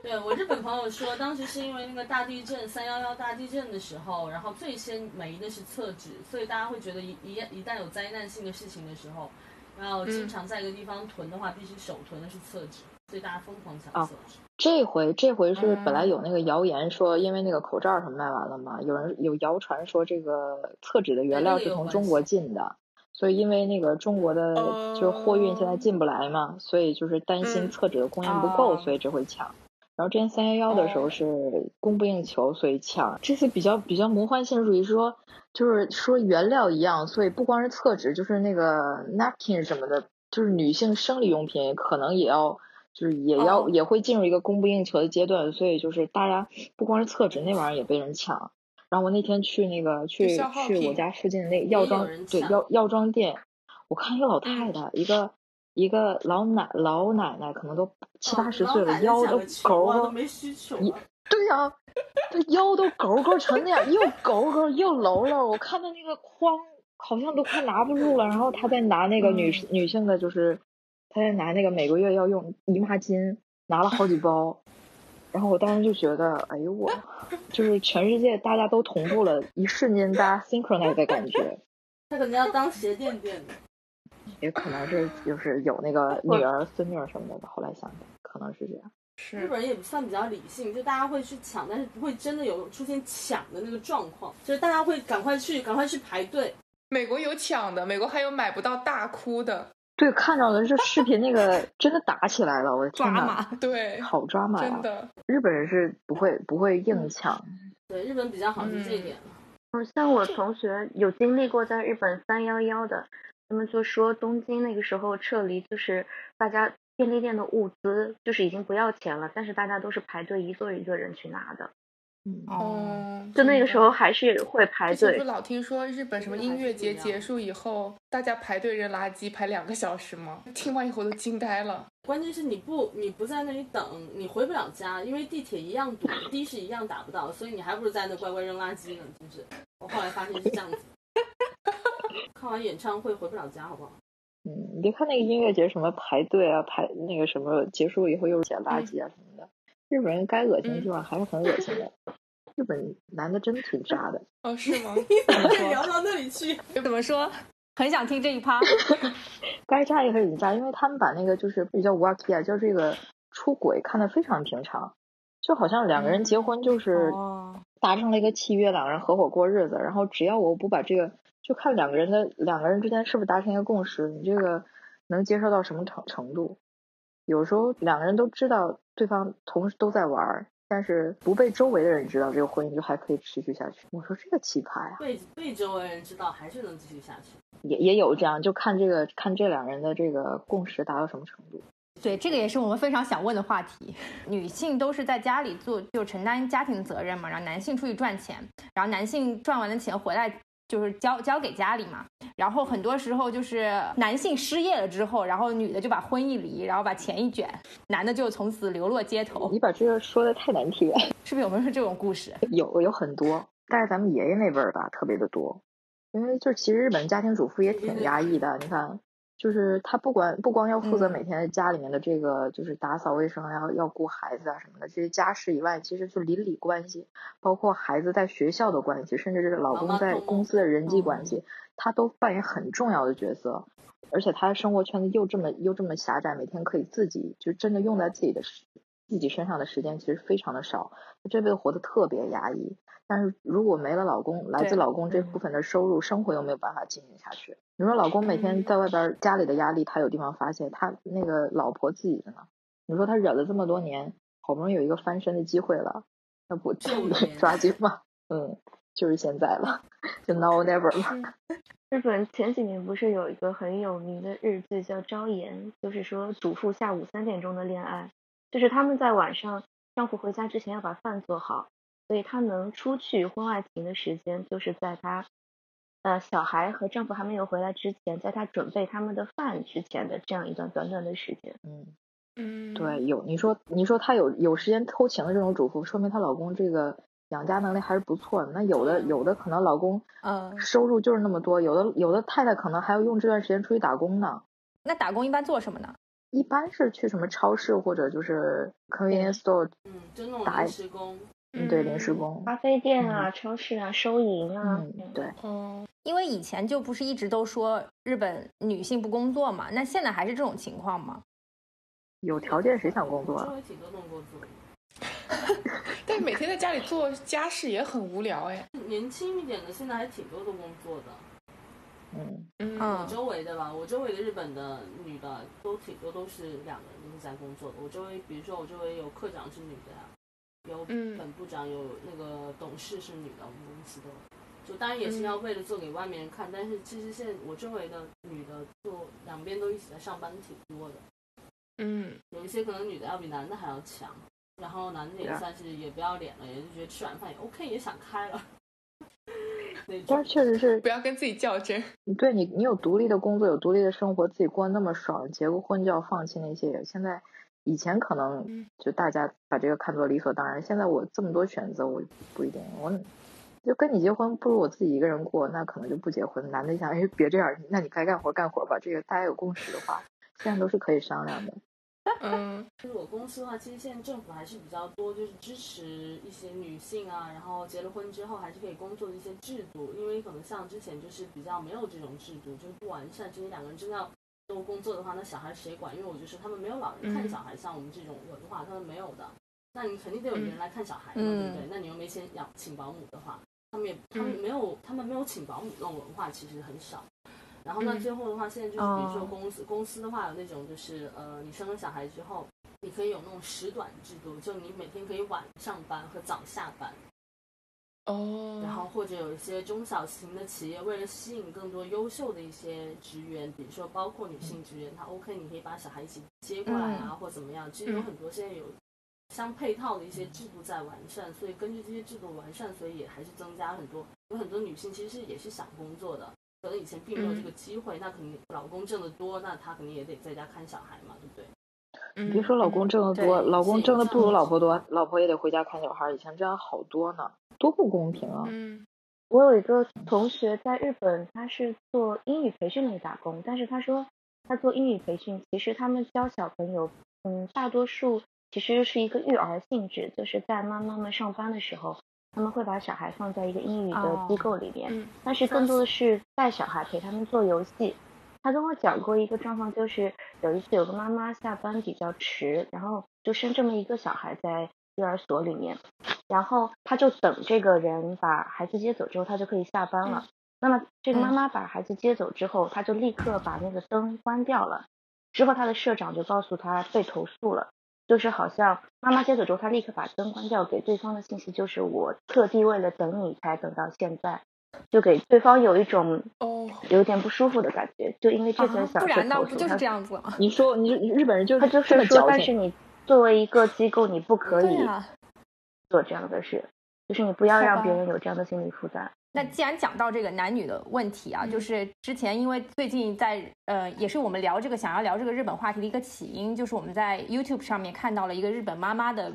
对我日本朋友说，当时是因为那个大地震三幺幺大地震的时候，然后最先没的是厕纸，所以大家会觉得一一一旦有灾难性的事情的时候，然后经常在一个地方囤的话，必须手囤的是厕纸，所以大家疯狂抢厕纸。这回这回是本来嗯有那个谣言说，因为那个口罩什么卖完了嘛，有人有谣传说这个厕纸的原料是从中国进的，所以因为那个中国的就是货运现在进不来嘛，所以就是担心嗯厕纸的供应不够，哦所以这回抢。然后之前三幺幺的时候哦是供不应求，所以抢。这次比较比较魔幻现实主义说，就是说原料一样，所以不光是厕纸，就是那个 napkin 什么的，就是女性生理用品可能也要。就是也要、哦也会进入一个供不应求的阶段，所以就是大家不光是厕纸那玩意儿也被人抢。然后我那天去那个去去我家附近的那个药妆对药药妆店，我看一个老太嗯太，一个一个老奶老奶奶，可能都七八十岁了，腰都抢个球勾勾啊都没需求一啊。对呀、她腰都勾勾成那样，又勾勾又楼了。我看她那个筐好像都快拿不住了，然后她在拿那个女、女性的，就是她在拿那个每个月要用姨妈巾，拿了好几包。然后我当时就觉得，哎呦我，就是全世界大家都同步了，一瞬间大家 synchronize 的感觉，他可能要当鞋垫垫的。也可能是就是有那个女儿、孙女儿什么的吧。后来想想，可能是这样。日本人也算比较理性，就大家会去抢，但是不会真的有出现抢的那个状况，就是大家会赶快去，赶快去排队。美国有抢的，美国还有买不到大哭的。对，看到的是视频，那个 真的打起来了，我的天呐，对，好抓马呀！真的，日本人是不会不会硬抢。对，日本比较好是这一点。嗯，像我同学有经历过在日本三幺幺的，他们就说东京那个时候撤离，就是大家便利店的物资就是已经不要钱了，但是大家都是排队一个一个人去拿的。哦，就那个时候还是会排队。不老听说日本什么音乐节结束以后，大家排队扔垃圾排两个小时吗？听完以后都惊呆了。关键是你不你不在那里等，你回不了家，因为地铁一样堵，的士一样打不到，所以你还不如在那乖乖扔垃圾呢，是不是？我后来发现是这样子。看完演唱会回不了家，好不好？嗯，你别看那个音乐节什么排队啊，排那个什么结束以后又捡垃圾啊什么的。日本人该恶心的地方还是很恶心的。日本男的真挺渣的。哦，是吗？你怎么 聊到那里去？怎么说？很想听这一趴。该渣也很渣，因为他们把那个就是比较 wacky 啊，叫这个出轨看得非常平常，就好像两个人结婚就是达成了一个契约，两个人合伙过日子，然后只要我不把这个，就看两个人的两个人之间是不是达成一个共识，你这个能接受到什么程程度？有时候两个人都知道对方同时都在玩，但是不被周围的人知道，这个婚姻就还可以持续下去。我说这个奇葩呀！被被周围人知道还是能继续下去，也也有这样，就看这个看这两人的这个共识达到什么程度。对，这个也是我们非常想问的话题。女性都是在家里做，就承担家庭责任嘛，然后男性出去赚钱，然后男性赚完的钱回来。就是交交给家里嘛，然后很多时候就是男性失业了之后，然后女的就把婚一离，然后把钱一卷，男的就从此流落街头。你把这个说的太难听了，是不是有没有这种故事？有有很多，但是咱们爷爷那辈儿吧，特别的多，因为就是其实日本家庭主妇也挺压抑的，你看。就是他不管不光要负责每天家里面的这个就是打扫卫生，要要顾孩子啊什么的这些家事以外，其实就邻里关系，包括孩子在学校的关系，甚至这个老公在公司的人际关系，他都扮演很重要的角色。而且他的生活圈子又这么又这么狭窄，每天可以自己就真的用在自己的自己身上的时间其实非常的少，他这辈子活得特别压抑。但是如果没了老公，来自老公这部分的收入，生活又没有办法进行下去。你说老公每天在外边家里的压力，他有地方发泄，他那个老婆自己的呢？你说他忍了这么多年，好不容易有一个翻身的机会了，那不 抓紧吗？嗯，就是现在了，就 now never 了。日本前几年不是有一个很有名的日剧叫《朝颜》，就是说主妇下午三点钟的恋爱，就是他们在晚上丈夫回家之前要把饭做好。所以她能出去婚外情的时间，就是在她呃小孩和丈夫还没有回来之前，在她准备他们的饭之前的这样一段短短的时间。嗯嗯，对，有你说你说她有有时间偷情的这种主妇，说明她老公这个养家能力还是不错的。那有的有的可能老公嗯收入就是那么多，有的有的太太可能还要用这段时间出去打工呢。那打工一般做什么呢？一般是去什么超市或者就是 convenience store，嗯，就那种临时工。嗯，对，临时工，咖啡店啊，超市啊，收银啊，对，嗯，因为以前就不是一直都说日本女性不工作嘛，那现在还是这种情况吗？有条件谁想工作？周围挺多工作。但每天在家里做家事也很无聊哎。年轻一点的现在还挺多的工作的。嗯嗯，我周围的吧，我周围的日本的女的都挺多，都是两个人都是在工作的。我周围，比如说我周围有课长是女的呀。有本部长，有那个董事是女的，我们公司的，就当然也是要为了做给外面人看，但是其实现在我周围的女的就两边都一起在上班挺多的，嗯，有一些可能女的要比男的还要强，然后男的也算是也不要脸了，也就觉得吃晚饭也 OK，也想开了。但是确实是不要跟自己较真。对你，你有独立的工作，有独立的生活，自己过那么爽，结过婚就要放弃那些，现在。以前可能就大家把这个看作理所当然，现在我这么多选择，我不一定，我就跟你结婚，不如我自己一个人过，那可能就不结婚。男的想，哎，别这样，那你该干活干活吧。这个大家有共识的话，现在都是可以商量的。嗯，就是我公司的话，其实现在政府还是比较多，就是支持一些女性啊，然后结了婚之后还是可以工作的一些制度，因为可能像之前就是比较没有这种制度，就是不完善，就是两个人真的要。做工作的话，那小孩谁管？因为我就是他们没有老人看小孩，像我们这种文化，他们没有的。那你肯定得有人来看小孩嘛，对不对？那你又没钱养请保姆的话，他们也他们没有他们没有请保姆这种文化，其实很少。然后那，最后的话，现在就是比如说公司，公司的话有那种就是呃，你生了小孩之后，你可以有那种时短制度，就你每天可以晚上班和早下班。哦。然后或者有一些中小型的企业，为了吸引更多优秀的一些职员，比如说包括女性职员，她 OK，你可以把小孩一起接过来啊，或怎么样，其实有很多现在有相配套的一些制度在完善，所以根据这些制度完善，所以也还是增加很多，有很多女性其实也是想工作的。可能以前并没有这个机会，那肯定老公挣得多，那他肯定也得在家看小孩嘛，对不对？你别说老公挣得多，老公挣的不如老婆多，老婆也得回家看小孩。以前这样好多呢，多不公平啊！嗯，我有一个同学在日本，他是做英语培训类打工，但是他说他做英语培训，其实他们教小朋友，嗯，大多数其实是一个育儿性质，就是在妈妈们上班的时候。他们会把小孩放在一个英语的机构里面，但是更多的是带小孩陪他们做游戏。他跟我讲过一个状况，就是有一次有个妈妈下班比较迟，然后就生这么一个小孩在育儿所里面，然后他就等这个人把孩子接走之后，他就可以下班了。那么这个妈妈把孩子接走之后，他就立刻把那个灯关掉了。之后他的社长就告诉他被投诉了。就是好像妈妈接走之后，他立刻把灯关掉，给对方的信息就是我特地为了等你才等到现在，就给对方有一种哦有点不舒服的感觉，就因为这件小事投诉。不然那不就是这样子吗？你说你日本人就他就是说，但是你作为一个机构，你不可以做这样的事，就是你不要让别人有这样的心理负担。那既然讲到这个男女的问题啊，就是之前因为最近在呃，也是我们聊这个想要聊这个日本话题的一个起因，就是我们在 YouTube 上面看到了一个日本妈妈的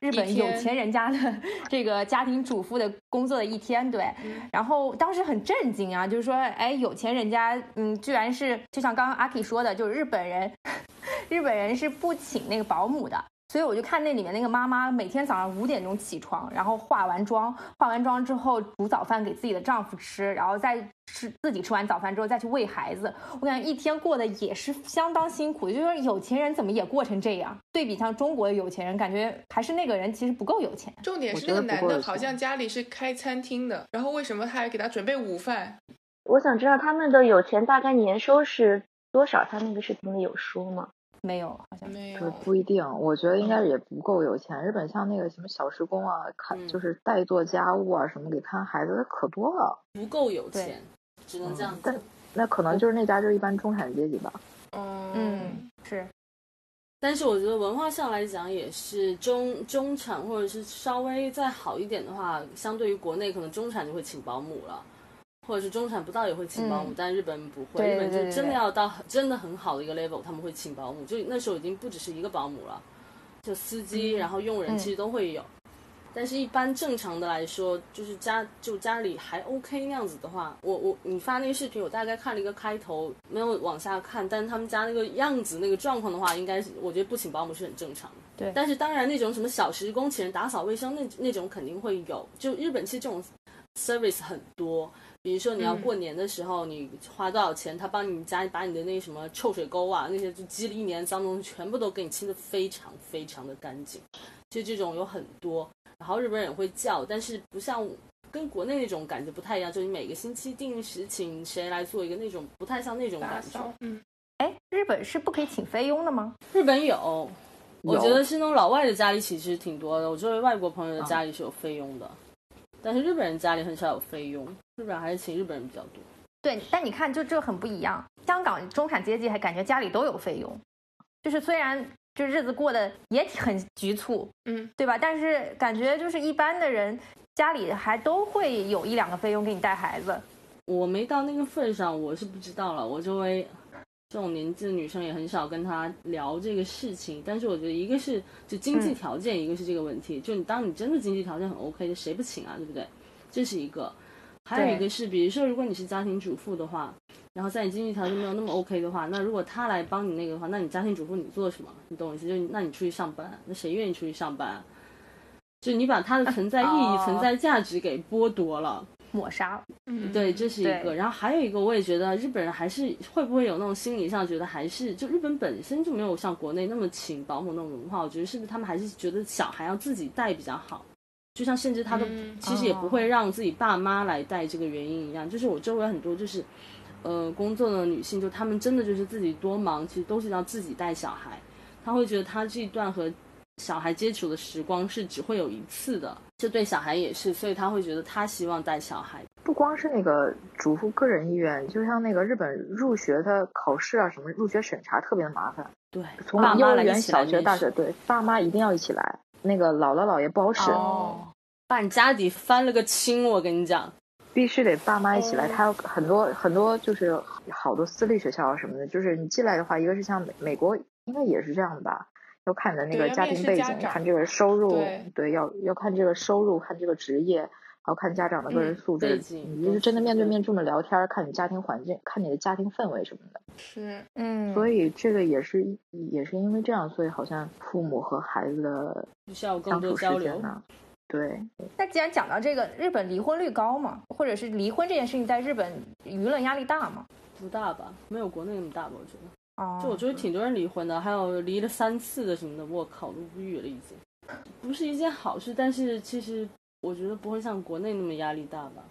日本有钱人家的 这个家庭主妇的工作的一天，对，然后当时很震惊啊，就是说，哎，有钱人家，嗯，居然是就像刚刚阿 K 说的，就是日本人，日本人是不请那个保姆的。所以我就看那里面那个妈妈每天早上五点钟起床，然后化完妆，化完妆之后煮早饭给自己的丈夫吃，然后再吃自己吃完早饭之后再去喂孩子。我感觉一天过得也是相当辛苦。就是有钱人怎么也过成这样？对比像中国的有钱人，感觉还是那个人其实不够有钱。重点是那个男的好像家里是开餐厅的，然后为什么他还给他准备午饭？我想知道他们的有钱大概年收是多少？他那个视频里有说吗？没有，好像没有，不一定。我觉得应该也不够有钱。日本像那个什么小时工啊，看就是代做家务啊，什么给看孩子的可多了。不够有钱，只能这样。但那可能就是那家就是一般中产阶级吧。嗯，是。但是我觉得文化上来讲，也是中中产或者是稍微再好一点的话，相对于国内，可能中产就会请保姆了。或者是中产不到也会请保姆，但日本不会，日本就真的要到真的很好的一个 level，他们会请保姆。就那时候已经不只是一个保姆了，就司机，然后佣人其实都会有。但是，一般正常的来说，就是家就家里还 OK 那样子的话，我我你发那个视频，我大概看了一个开头，没有往下看。但是他们家那个样子、那个状况的话，应该是我觉得不请保姆是很正常的。对。但是当然，那种什么小时工请人打扫卫生那那种肯定会有。就日本其实这种 service 很多。比如说你要过年的时候，你花多少钱，他帮你家把你的那什么臭水沟啊，那些就积了一年脏东西，全部都给你清的非常非常的干净。就这种有很多，然后日本人也会叫，但是不像跟国内那种感觉不太一样，就你每个星期定时请谁来做一个那种，不太像那种感觉。嗯，哎，日本是不可以请菲佣的吗？日本有，我觉得是那种老外的家里其实挺多的，我周围外国朋友的家里是有菲佣的。但是日本人家里很少有费用，日本还是请日本人比较多。对，但你看，就这很不一样。香港中产阶级还感觉家里都有费用，就是虽然就日子过得也很局促，嗯，对吧？但是感觉就是一般的人家里还都会有一两个费用给你带孩子。我没到那个份上，我是不知道了。我周围。这种年纪的女生也很少跟他聊这个事情，但是我觉得一个是就经济条件，一个是这个问题。就你当你真的经济条件很 OK 的，谁不请啊？对不对？这是一个。还有一个是，比如说如果你是家庭主妇的话，然后在你经济条件没有那么 OK 的话，那如果他来帮你那个的话，那你家庭主妇你做什么？你懂我意思？就那你出去上班，那谁愿意出去上班？就你把他的存在意义、存在价值给剥夺了。抹杀，嗯，对，这是一个。然后还有一个，我也觉得日本人还是会不会有那种心理上觉得还是就日本本身就没有像国内那么请保姆那种文化。我觉得是不是他们还是觉得小孩要自己带比较好？就像甚至他都其实也不会让自己爸妈来带这个原因一样。就是我周围很多就是呃工作的女性，就她们真的就是自己多忙，其实都是要自己带小孩。她会觉得她这一段和小孩接触的时光是只会有一次的，这对小孩也是，所以他会觉得他希望带小孩。不光是那个主妇个人意愿，就像那个日本入学，他考试啊什么入学审查特别的麻烦。对，从幼儿园、小学、大学，对，爸妈一定要一起来。那个姥姥姥爷不好使，把你家底翻了个清，我跟你讲，必须得爸妈一起来。他有很多很多，就是好多私立学校什么的，就是你进来的话，一个是像美美国，应该也是这样的吧？要看你的那个家庭背景，看这个收入，对，要要看这个收入，看这个职业。还要看家长的个人素质，你就是真的面对面这么聊天，看你家庭环境，看你的家庭氛围什么的。是，嗯，所以这个也是也是因为这样，所以好像父母和孩子的相处时间呢，对。那既然讲到这个，日本离婚率高嘛，或者是离婚这件事情在日本舆论压力大吗？不大吧，没有国内那么大吧，我觉得。哦。就我觉得挺多人离婚的，还有离了三次的什么的，我靠，都无语了已经。不是一件好事，但是其实。我觉得不会像国内那么压力大吧，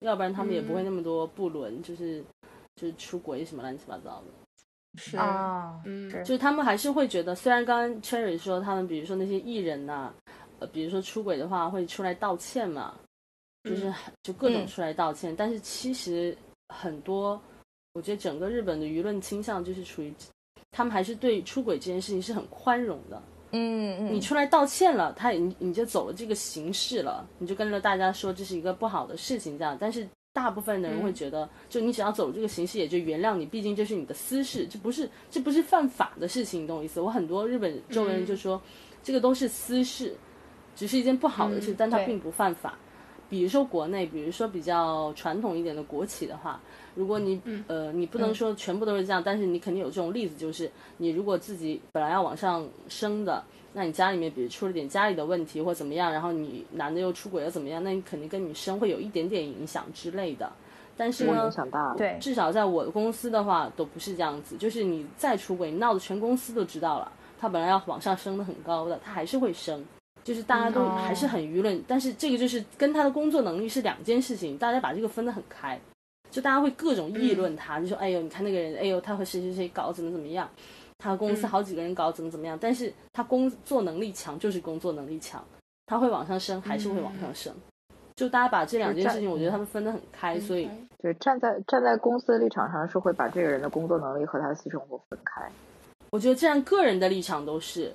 要不然他们也不会那么多不伦，就是就是出轨什么乱七八糟的。是啊，嗯，就是他们还是会觉得，虽然刚刚 Cherry 说他们，比如说那些艺人呐，呃，比如说出轨的话会出来道歉嘛，就是就各种出来道歉，但是其实很多，我觉得整个日本的舆论倾向就是处于，他们还是对出轨这件事情是很宽容的。嗯嗯，你出来道歉了，他你你就走了这个形式了，你就跟着大家说这是一个不好的事情，这样。但是大部分的人会觉得，就你只要走这个形式，也就原谅你，毕竟这是你的私事，这不是这不是犯法的事情，你懂我意思？我很多日本周围人就说，这个都是私事，只是一件不好的事，但它并不犯法。比如说国内，比如说比较传统一点的国企的话。如果你呃，你不能说全部都是这样，但是你肯定有这种例子，就是你如果自己本来要往上升的，那你家里面比如出了点家里的问题或怎么样，然后你男的又出轨了怎么样，那你肯定跟你升会有一点点影响之类的。但是呢，对，至少在我的公司的话都不是这样子，就是你再出轨，你闹得全公司都知道了，他本来要往上升的很高的，他还是会升，就是大家都还是很舆论，但是这个就是跟他的工作能力是两件事情，大家把这个分得很开。就大家会各种议论他，就说哎呦，你看那个人，哎呦，他和谁谁谁搞怎么怎么样，他公司好几个人搞怎么怎么样，但是他工作能力强就是工作能力强，他会往上升还是会往上升，就大家把这两件事情，我觉得他们分得很开，所以对站在站在公司的立场上是会把这个人的工作能力和他的私生活分开。我觉得这样个人的立场都是，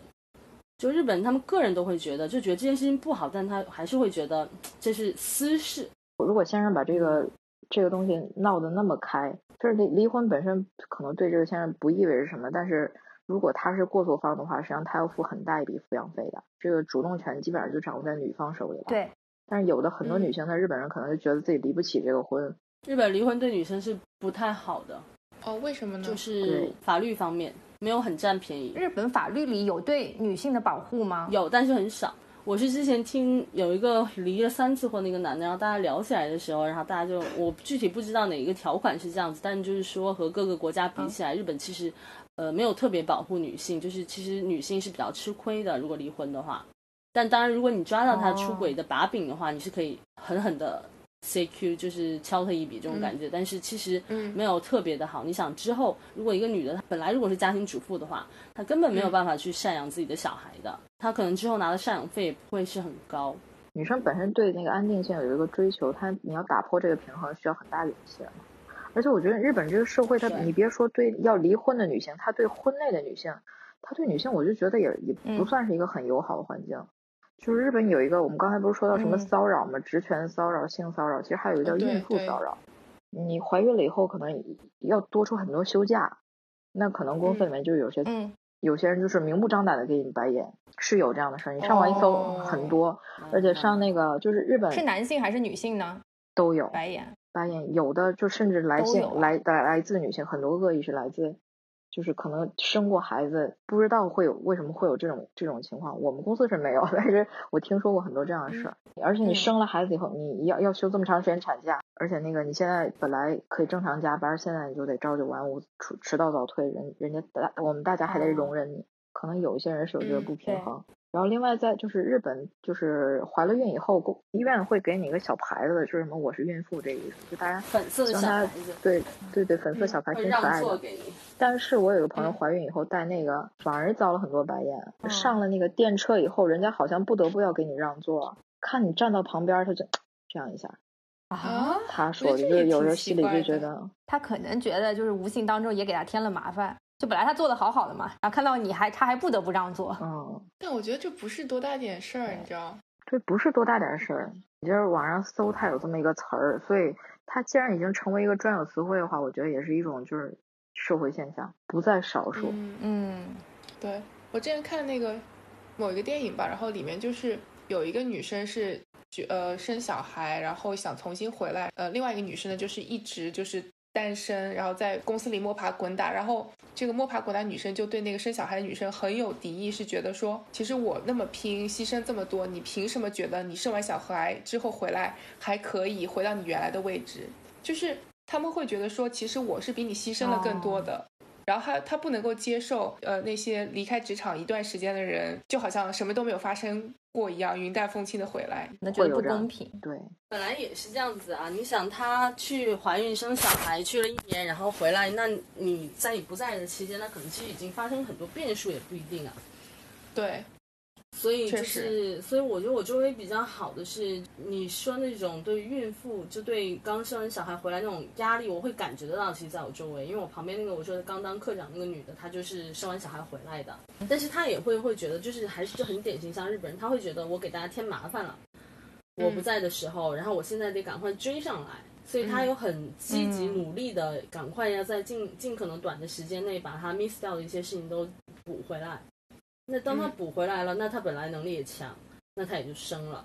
就日本他们个人都会觉得，就觉得这件事情不好，但他还是会觉得这是私事。如果先生把这个。这个东西闹得那么开，就是离离婚本身可能对这个先生不意味着什么，但是如果他是过错方的话，实际上他要付很大一笔抚养费的，这个主动权基本上就掌握在女方手里了。对，但是有的很多女性在日本人可能就觉得自己离不起这个婚。日本离婚对女生是不太好的哦，为什么呢？就是法律方面没有很占便宜。日本法律里有对女性的保护吗？有，但是很少。我是之前听有一个离了三次婚的一个男的，然后大家聊起来的时候，然后大家就我具体不知道哪一个条款是这样子，但就是说和各个国家比起来，日本其实呃没有特别保护女性，就是其实女性是比较吃亏的，如果离婚的话。但当然，如果你抓到他出轨的把柄的话，你是可以狠狠的。CQ 就是敲他一笔这种感觉，但是其实没有特别的好。你想之后，如果一个女的她本来如果是家庭主妇的话，她根本没有办法去赡养自己的小孩的，她可能之后拿的赡养费也不会是很高。女生本身对那个安定性有一个追求，她你要打破这个平衡需要很大勇气的。而且我觉得日本这个社会，它你别说对要离婚的女性，她对婚内的女性，她对女性我就觉得也也不算是一个很友好的环境。就是日本有一个，我们刚才不是说到什么骚扰吗？职权骚扰、性骚扰，其实还有一个叫孕妇骚扰。你怀孕了以后，可能要多出很多休假，那可能公司里面就有些，有些人就是明目张胆的给你白眼，是有这样的事儿。你上网一搜，很多，而且上那个就是日本是男性还是女性呢？都有白眼，白眼有的就甚至来信来来来自女性，很多恶意是来自。就是可能生过孩子，不知道会有为什么会有这种这种情况。我们公司是没有，但是我听说过很多这样的事儿。而且你生了孩子以后，你要要休这么长时间产假，而且那个你现在本来可以正常加班，现在你就得朝九晚五，迟迟到早退，人人家大我们大家还得容忍你。可能有一些人是有这个不平衡。然后另外在就是日本，就是怀了孕以后，公医院会给你一个小牌子，就是什么我是孕妇这个意思，就大家粉色的小牌子，对对对，粉色小牌挺可爱的。但是我有个朋友怀孕以后戴那个，反而遭了很多白眼。上了那个电车以后，人家好像不得不要给你让座，看你站到旁边，他就这样一下。啊，他说的就有时候心里就觉得，他可能觉得就是无形当中也给他添了麻烦。就本来他做的好好的嘛，然后看到你还他还不得不让座。嗯，但我觉得这不是多大点事儿，你知道？这不是多大点事儿。你就是网上搜，它有这么一个词儿，所以它既然已经成为一个专有词汇的话，我觉得也是一种就是社会现象，不在少数。嗯，对我之前看那个某一个电影吧，然后里面就是有一个女生是呃生小孩，然后想重新回来，呃，另外一个女生呢就是一直就是。单身，然后在公司里摸爬滚打，然后这个摸爬滚打女生就对那个生小孩的女生很有敌意，是觉得说，其实我那么拼，牺牲这么多，你凭什么觉得你生完小孩之后回来还可以回到你原来的位置？就是他们会觉得说，其实我是比你牺牲了更多的。然后他他不能够接受，呃，那些离开职场一段时间的人，就好像什么都没有发生过一样，云淡风轻的回来，那觉得不公平。对，本来也是这样子啊。你想，她去怀孕生小孩去了一年，然后回来，那你在你不在的期间，那可能其实已经发生很多变数，也不一定啊。对。所以就是，所以我觉得我周围比较好的是，你说那种对孕妇，就对刚生完小孩回来那种压力，我会感觉得到。其实在我周围，因为我旁边那个我说的刚当科长那个女的，她就是生完小孩回来的，但是她也会会觉得，就是还是就很典型，像日本人，她会觉得我给大家添麻烦了，我不在的时候，然后我现在得赶快追上来，所以她有很。积极努力的，赶快要在尽尽可能短的时间内把她 miss 掉的一些事情都补回来。那当他补回来了，那他本来能力也强，那他也就生了，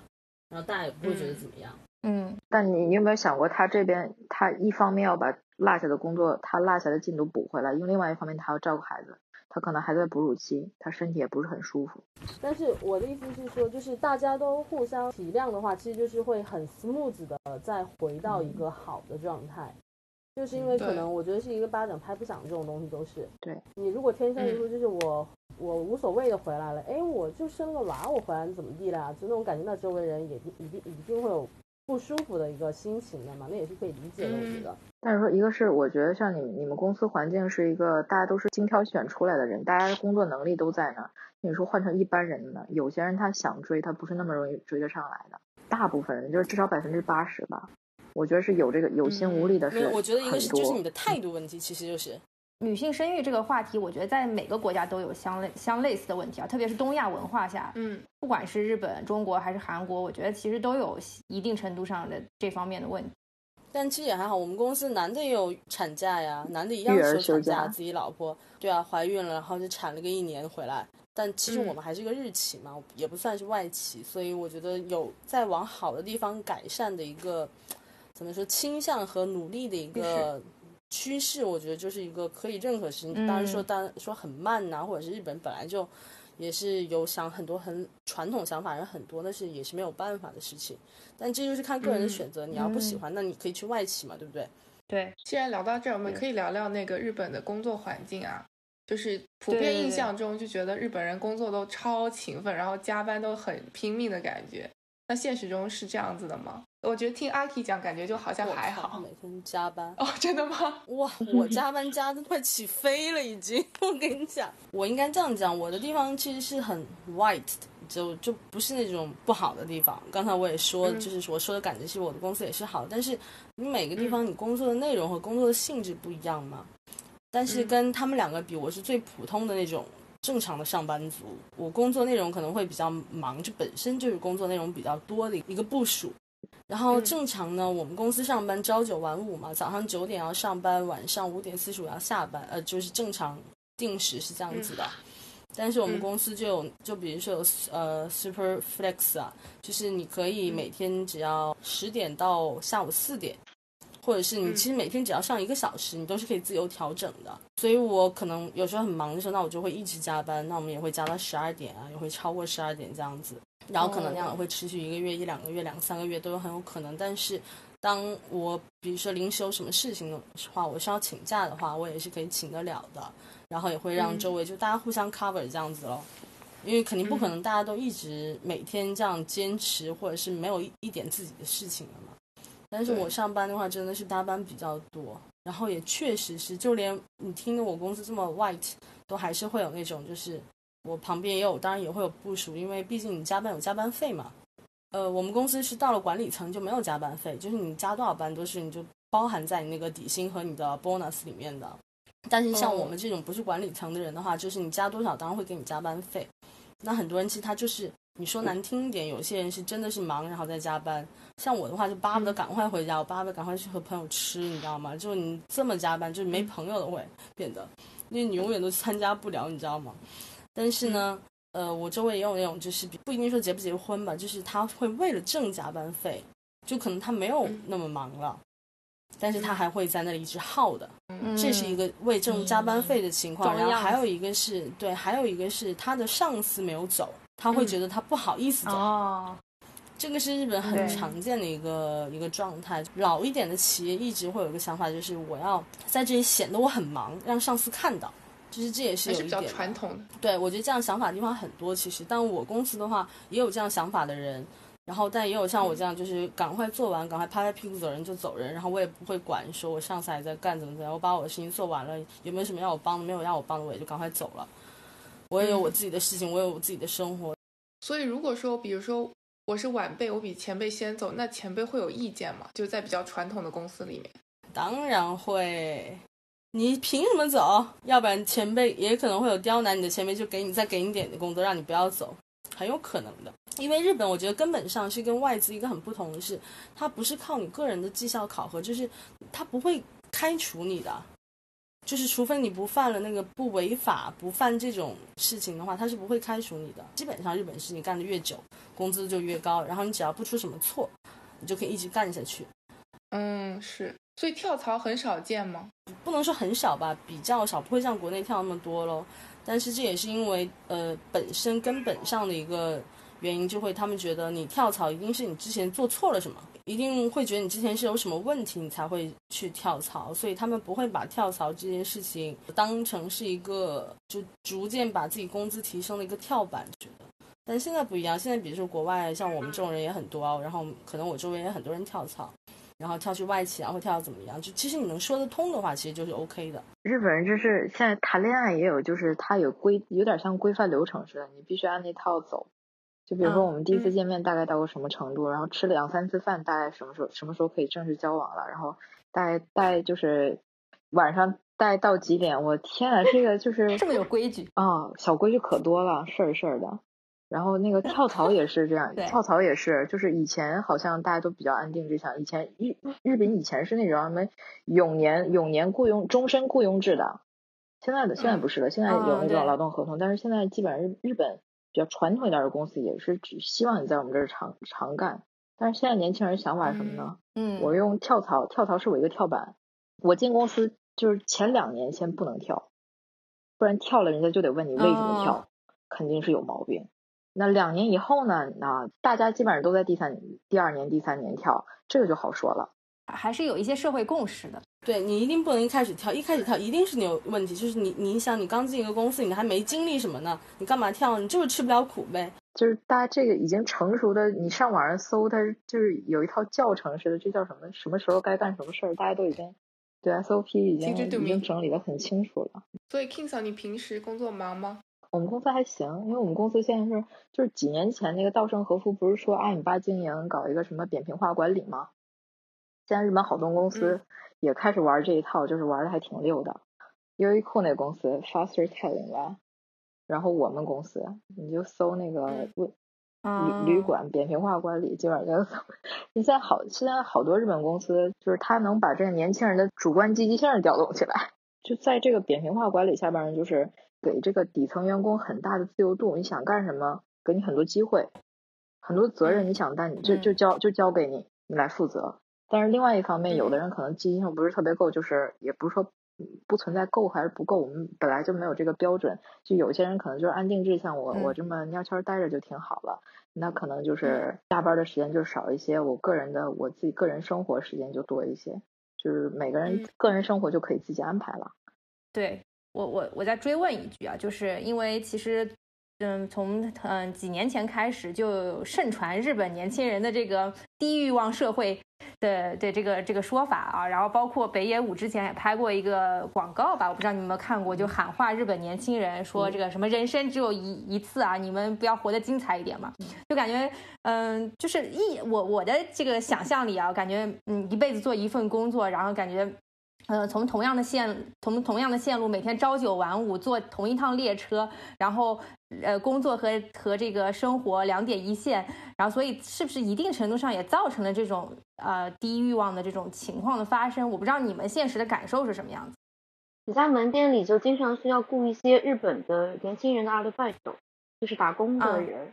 然后大家也不会觉得怎么样。嗯，但你你有没有想过，他这边他一方面要把落下的工作，他落下的进度补回来，因为另外一方面他要照顾孩子，他可能还在哺乳期，他身体也不是很舒服。但是我的意思是说，就是大家都互相体谅的话，其实就是会很 smooth 的再回到一个好的状态。就是因为可能我觉得是一个巴掌拍不响这种东西都是。对你如果天生一副就是我我无所谓的回来了，哎，我就生个娃，我回来怎么地了？就那种感觉，那周围人也一定一定会有不舒服的一个心情的嘛，那也是可以理解的，我觉得。但是说一个是我觉得像你你们公司环境是一个大家都是精挑选出来的人，大家的工作能力都在那儿。你说换成一般人呢，有些人他想追，他不是那么容易追得上来的。大部分人就是至少百分之八十吧。我觉得是有这个有心无力的事，我觉得一个是就是你的态度问题，其实就是女性生育这个话题，我觉得在每个国家都有相类相类似的问题啊，特别是东亚文化下，嗯，不管是日本、中国还是韩国，我觉得其实都有一定程度上的这方面的问题。但其实也还好，我们公司男的也有产假呀，男的一样休产假，自己老婆对啊怀孕了，然后就产了个一年回来。但其实我们还是一个日企嘛，也不算是外企，所以我觉得有在往好的地方改善的一个。怎么说倾向和努力的一个趋势，我觉得就是一个可以认可事情。当然说，当说很慢呐，或者是日本本来就也是有想很多很传统想法人很多，但是也是没有办法的事情。但这就是看个人的选择。你要不喜欢，那你可以去外企嘛，对不对？对。既然聊到这儿，我们可以聊聊那个日本的工作环境啊。就是普遍印象中就觉得日本人工作都超勤奋，然后加班都很拼命的感觉。那现实中是这样子的吗？我觉得听阿 K 讲，感觉就好像还好。每天加班哦，真的吗？哇，我加班加的快起飞了，已经。我跟你讲，我应该这样讲，我的地方其实是很 white 的，就就不是那种不好的地方。刚才我也说，就是我说的感觉是我的公司也是好，但是你每个地方你工作的内容和工作的性质不一样嘛。但是跟他们两个比，我是最普通的那种。正常的上班族，我工作内容可能会比较忙，这本身就是工作内容比较多的一个部署。然后正常呢，我们公司上班朝九晚五嘛，早上九点要上班，晚上五点四十五要下班，呃，就是正常定时是这样子的。但是我们公司就有，就比如说有呃 super flex 啊，就是你可以每天只要十点到下午四点。或者是你其实每天只要上一个小时，你都是可以自由调整的。所以我可能有时候很忙的时候，那我就会一直加班，那我们也会加到十二点啊，也会超过十二点这样子。然后可能那样会持续一个月、一两个月、两三个月都有很有可能。但是当我比如说临时有什么事情的话，我需要请假的话，我也是可以请得了的。然后也会让周围就大家互相 cover 这样子咯。因为肯定不可能大家都一直每天这样坚持，或者是没有一点自己的事情了嘛。但是我上班的话，真的是加班比较多，然后也确实是，就连你听着我公司这么 white，都还是会有那种，就是我旁边也有，当然也会有部署，因为毕竟你加班有加班费嘛。呃，我们公司是到了管理层就没有加班费，就是你加多少班都是你就包含在你那个底薪和你的 bonus 里面的。但是像我们这种不是管理层的人的话，就是你加多少当然会给你加班费。那很多人其实他就是你说难听一点，有些人是真的是忙然后在加班。像我的话就巴不得赶快回家，我巴不得赶快去和朋友吃，你知道吗？就你这么加班，就是没朋友的会变得，因为你永远都参加不了，你知道吗？但是呢，呃，我周围也有那种就是不一定说结不结婚吧，就是他会为了挣加班费，就可能他没有那么忙了。但是他还会在那里一直耗的，这是一个为挣加班费的情况。然后还有一个是对，还有一个是他的上司没有走，他会觉得他不好意思走。哦，这个是日本很常见的一个一个状态。老一点的企业一直会有一个想法，就是我要在这里显得我很忙，让上司看到。就是这也是有一点传统的。对，我觉得这样想法的地方很多。其实，但我公司的话也有这样想法的人。然后，但也有像我这样，就是赶快做完，赶快拍拍屁股走人就走人。然后我也不会管，说我上司还在干怎么怎么样。我把我的事情做完了，有没有什么要我帮的？没有要我帮的，我也就赶快走了。我也有我自己的事情，我有我自己的生活。所以，如果说，比如说我是晚辈，我比前辈先走，那前辈会有意见吗？就在比较传统的公司里面，当然会。你凭什么走？要不然前辈也可能会有刁难你的前辈，就给你再给你点的工作，让你不要走。很有可能的，因为日本我觉得根本上是跟外资一个很不同的是，它不是靠你个人的绩效考核，就是它不会开除你的，就是除非你不犯了那个不违法、不犯这种事情的话，他是不会开除你的。基本上日本是你干的越久，工资就越高，然后你只要不出什么错，你就可以一直干下去。嗯，是，所以跳槽很少见吗？不能说很少吧，比较少，不会像国内跳那么多喽。但是这也是因为，呃，本身根本上的一个原因，就会他们觉得你跳槽一定是你之前做错了什么，一定会觉得你之前是有什么问题，你才会去跳槽，所以他们不会把跳槽这件事情当成是一个就逐渐把自己工资提升的一个跳板，觉得。但现在不一样，现在比如说国外像我们这种人也很多，然后可能我周围也很多人跳槽。然后跳去外企，然后跳到怎么样？就其实你能说得通的话，其实就是 OK 的。日本人就是现在谈恋爱也有，就是他有规，有点像规范流程似的，你必须按那套走。就比如说我们第一次见面大概到个什么程度，然后吃两三次饭，大概什么时候什么时候可以正式交往了？然后大概大概就是晚上大概到几点？我天啊，这个就是这么有规矩啊！小规矩可多了，事儿事儿的。然后那个跳槽也是这样，跳槽也是，就是以前好像大家都比较安定志向，以前日日本以前是那种什么永年永年雇佣、终身雇佣制的，现在的现在不是了，现在有那种劳动合同，但是现在基本上日日本比较传统一点的公司也是只希望你在我们这儿长长干，但是现在年轻人想法是什么呢？嗯，我用跳槽，跳槽是我一个跳板，我进公司就是前两年先不能跳，不然跳了人家就得问你为什么跳，肯定是有毛病。那两年以后呢？那大家基本上都在第三、第二年、第三年跳，这个就好说了。还是有一些社会共识的。对你一定不能一开始跳，一开始跳一定是你有问题。就是你，你想你刚进一个公司，你还没经历什么呢？你干嘛跳？你就是吃不了苦呗。就是大家这个已经成熟的，你上网上搜，它就是有一套教程似的，这叫什么？什么时候该干什么事儿？大家都已经对 SOP 已经已经整理的很清楚了。所以 King 嫂，你平时工作忙吗？我们公司还行，因为我们公司现在是就是几年前那个稻盛和夫不是说阿米巴经营搞一个什么扁平化管理吗？现在日本好多公司也开始玩这一套，就是玩的还挺溜的。优衣库那公司 Faster Telling 吧，然后我们公司你就搜那个旅旅馆扁平化管理，基本上就搜。现在好现在好多日本公司就是他能把这个年轻人的主观积极性调动起来，就在这个扁平化管理下边就是。给这个底层员工很大的自由度，你想干什么，给你很多机会，很多责任，你想担，你就就交就交给你，你来负责。但是另外一方面，有的人可能积极性不是特别够，就是也不是说不存在够还是不够，我们本来就没有这个标准。就有些人可能就是安定志向，我我这么蔫圈待着就挺好了，那可能就是加班的时间就少一些，我个人的我自己个人生活时间就多一些，就是每个人个人生活就可以自己安排了。对。我我我再追问一句啊，就是因为其实嗯，从嗯几年前开始就盛传日本年轻人的这个低欲望社会的对这个这个说法啊，然后包括北野武之前也拍过一个广告吧，我不知道你们有没有看过，就喊话日本年轻人说这个什么人生只有一一次啊，你们不要活得精彩一点嘛，就感觉嗯就是一我我的这个想象里啊，感觉嗯一辈子做一份工作，然后感觉。呃，从同样的线，从同样的线路，每天朝九晚五坐同一趟列车，然后呃，工作和和这个生活两点一线，然后所以是不是一定程度上也造成了这种呃低欲望的这种情况的发生？我不知道你们现实的感受是什么样子。你在门店里就经常需要雇一些日本的年轻人的阿德拜斗，就是打工的人，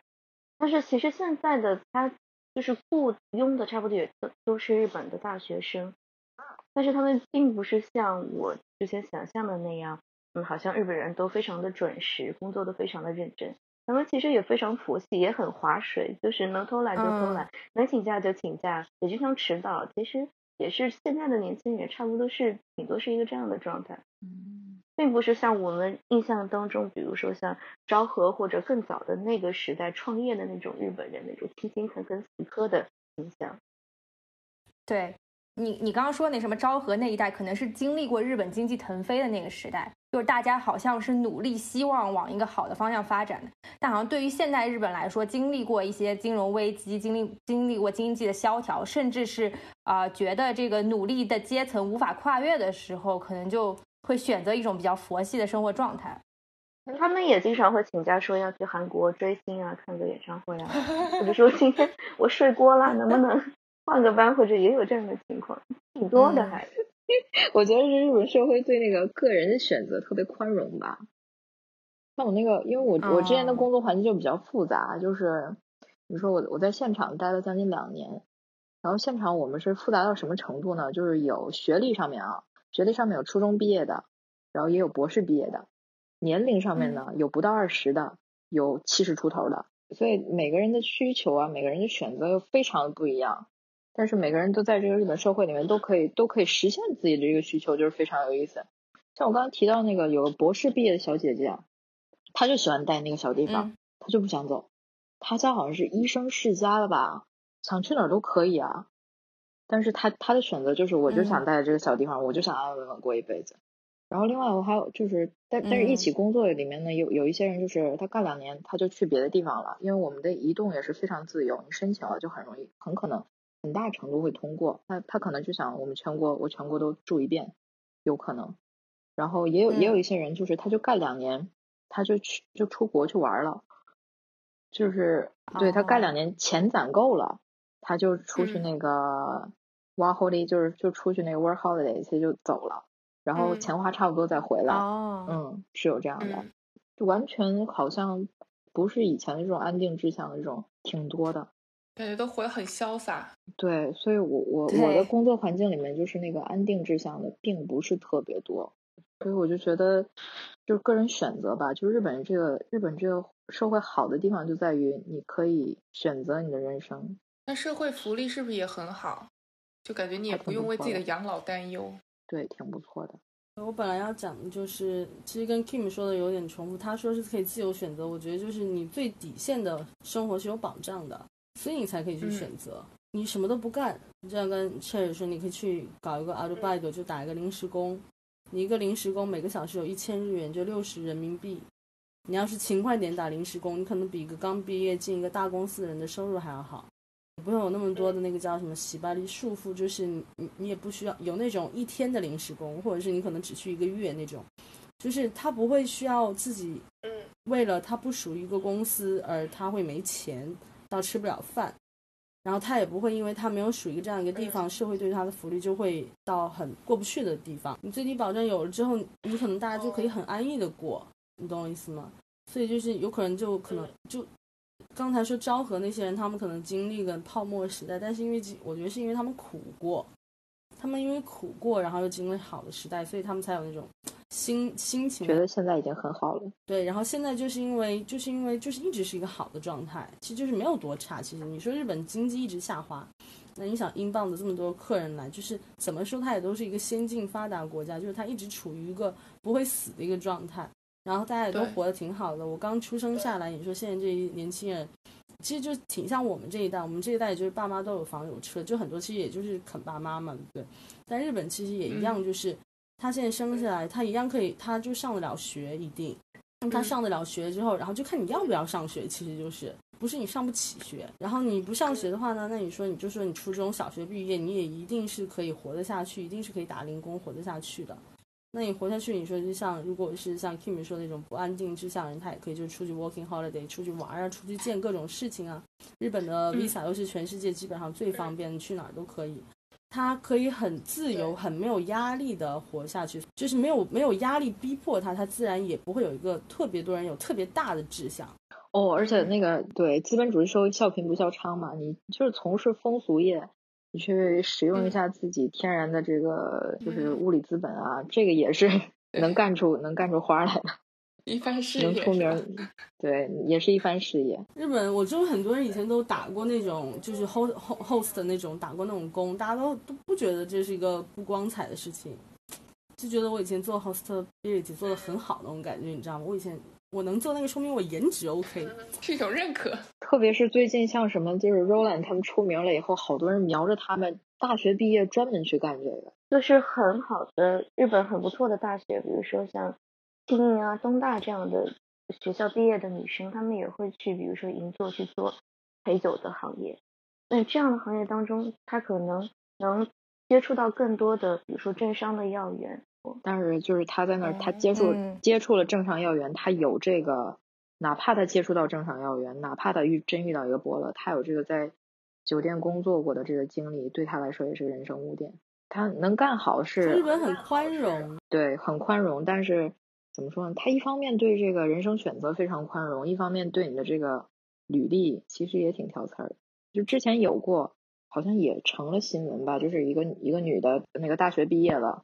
但是其实现在的他就是雇佣的差不多也都都是日本的大学生。但是他们并不是像我之前想象的那样，嗯，好像日本人都非常的准时，工作都非常的认真。他们其实也非常佛系，也很划水，就是能偷懒就偷懒，能请假就请假，也经常迟到。其实也是现在的年轻人，差不多是顶多是一个这样的状态，嗯，并不是像我们印象当中，比如说像昭和或者更早的那个时代创业的那种日本人那种勤勤恳恳死磕的形象，对。你你刚刚说那什么昭和那一代，可能是经历过日本经济腾飞的那个时代，就是大家好像是努力希望往一个好的方向发展的。但好像对于现代日本来说，经历过一些金融危机，经历经历过经济的萧条，甚至是啊觉得这个努力的阶层无法跨越的时候，可能就会选择一种比较佛系的生活状态。他们也经常会请假说要去韩国追星啊，看个演唱会啊，或者说今天我睡过了，能不能？换个班或者也有这样的情况，挺多的还。我觉得是日本社会对那个个人的选择特别宽容吧。像我那个，因为我我之前的工作环境就比较复杂，就是你说我我在现场待了将近两年，然后现场我们是复杂到什么程度呢？就是有学历上面啊，学历上面有初中毕业的，然后也有博士毕业的，年龄上面呢有不到二十的，有七十出头的，所以每个人的需求啊，每个人的选择又非常的不一样。但是每个人都在这个日本社会里面都可以都可以实现自己的这个需求，就是非常有意思。像我刚刚提到那个有个博士毕业的小姐姐，她就喜欢待那个小地方，她就不想走。她家好像是医生世家的吧，想去哪儿都可以啊。但是她她的选择就是，我就想待在这个小地方，我就想安安稳稳过一辈子。然后另外我还有就是，但但是一起工作里面呢，有有一些人就是他干两年他就去别的地方了，因为我们的移动也是非常自由，你申请了就很容易，很可能。很大程度会通过，他他可能就想我们全国我全国都住一遍，有可能。然后也有也有一些人就是他就干两年，他就去就出国去玩了，就是对他干两年钱攒够了，他就出去那个 w o holiday 就是就出去那个 work holiday 他就走了，然后钱花差不多再回来。哦，嗯，是有这样的，就完全好像不是以前的这种安定志向的这种挺多的。感觉都活得很潇洒，对，所以我我我的工作环境里面就是那个安定志向的，并不是特别多，所以我就觉得就是个人选择吧。就日本这个日本这个社会好的地方就在于你可以选择你的人生。那社会福利是不是也很好？就感觉你也不用为自己的养老担忧。对，挺不错的。我本来要讲的就是，其实跟 Kim 说的有点重复。他说是可以自由选择，我觉得就是你最底线的生活是有保障的。所以你才可以去选择，你什么都不干，你这样跟 Cherry 说，你可以去搞一个 a r b i t 就打一个临时工，你一个临时工每个小时有一千日元，就六十人民币。你要是勤快点打临时工，你可能比一个刚毕业进一个大公司的人的收入还要好，不用有那么多的那个叫什么洗白力束缚，就是你你也不需要有那种一天的临时工，或者是你可能只去一个月那种，就是他不会需要自己，为了他不属于一个公司而他会没钱。到吃不了饭，然后他也不会因为他没有属于这样一个地方，社会对他的福利就会到很过不去的地方。你最低保障有了之后，你可能大家就可以很安逸的过，你懂我意思吗？所以就是有可能就可能就刚才说昭和那些人，他们可能经历了泡沫时代，但是因为我觉得是因为他们苦过。他们因为苦过，然后又经历好的时代，所以他们才有那种心心情。觉得现在已经很好了。对，然后现在就是因为就是因为就是一直是一个好的状态，其实就是没有多差。其实你说日本经济一直下滑，那你想英镑的这么多客人来，就是怎么说它也都是一个先进发达国家，就是它一直处于一个不会死的一个状态。然后大家也都活得挺好的。我刚出生下来，你说现在这一年轻人，其实就挺像我们这一代，我们这一代也就是爸妈都有房有车，就很多其实也就是啃爸妈嘛，对。但日本其实也一样，就是他现在生下来，他一样可以，他就上得了学，一定。他上得了学之后，然后就看你要不要上学，其实就是不是你上不起学。然后你不上学的话呢，那你说你就说你初中小学毕业，你也一定是可以活得下去，一定是可以打零工活得下去的。那你活下去，你说就像如果是像 Kim 说那种不安定志向人，他也可以就出去 working holiday，出去玩啊，出去见各种事情啊。日本的 visa 又是全世界基本上最方便，去哪儿都可以。他可以很自由、很没有压力的活下去，就是没有没有压力逼迫他，他自然也不会有一个特别多人有特别大的志向。哦，而且那个对资本主义社会笑贫不笑娼嘛，你就是从事风俗业，你去使用一下自己天然的这个就是物理资本啊，这个也是能干出能干出花来的。一番事业，能出名，对，也是一番事业。日本，我就很多人以前都打过那种，就是 host host 的那种，打过那种工，大家都都不觉得这是一个不光彩的事情，就觉得我以前做 hospitality 做的很好那种感觉，你知道吗？我以前我能做那个，说明我颜值 OK，是一种认可。特别是最近像什么，就是 Roland 他们出名了以后，好多人瞄着他们大学毕业专门去干这个，就是很好的日本很不错的大学，比如说像。庆应啊，东大这样的学校毕业的女生，她们也会去，比如说银座去做陪酒的行业。那这样的行业当中，她可能能接触到更多的，比如说政商的要员。但是就是她在那儿，他接触接触了政商要员，她有这个，哪怕他接触到政商要员，哪怕他遇真遇到一个伯乐，他有这个在酒店工作过的这个经历，对他来说也是人生污点。他能干好是日本很宽容，对，很宽容，但是。怎么说呢？他一方面对这个人生选择非常宽容，一方面对你的这个履历其实也挺挑刺儿的。就之前有过，好像也成了新闻吧，就是一个一个女的，那个大学毕业了，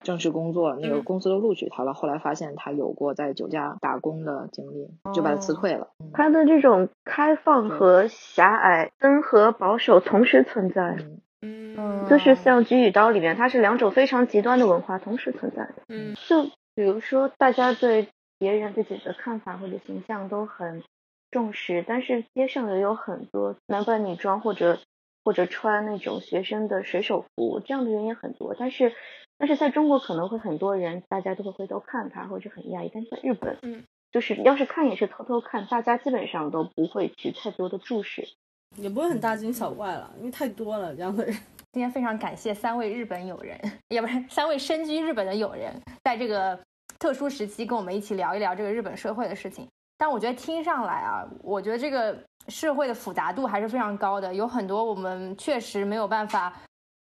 正式工作，那个公司都录取她了，后来发现她有过在酒家打工的经历，就把她辞退了。他的这种开放和狭隘、温和保守同时存在，嗯，就是像《菊与刀》里面，它是两种非常极端的文化同时存在的，嗯，就。比如说，大家对别人自己的看法或者形象都很重视，但是街上也有很多男扮女装或者或者穿那种学生的水手服这样的人也很多。但是，但是在中国可能会很多人，大家都会回头看他或者很压抑。但是在日本，嗯，就是要是看也是偷偷看，大家基本上都不会去太多的注视，也不会很大惊小怪了，因为太多了这样的人。今天非常感谢三位日本友人，也不是三位身居日本的友人，在这个特殊时期跟我们一起聊一聊这个日本社会的事情。但我觉得听上来啊，我觉得这个社会的复杂度还是非常高的，有很多我们确实没有办法。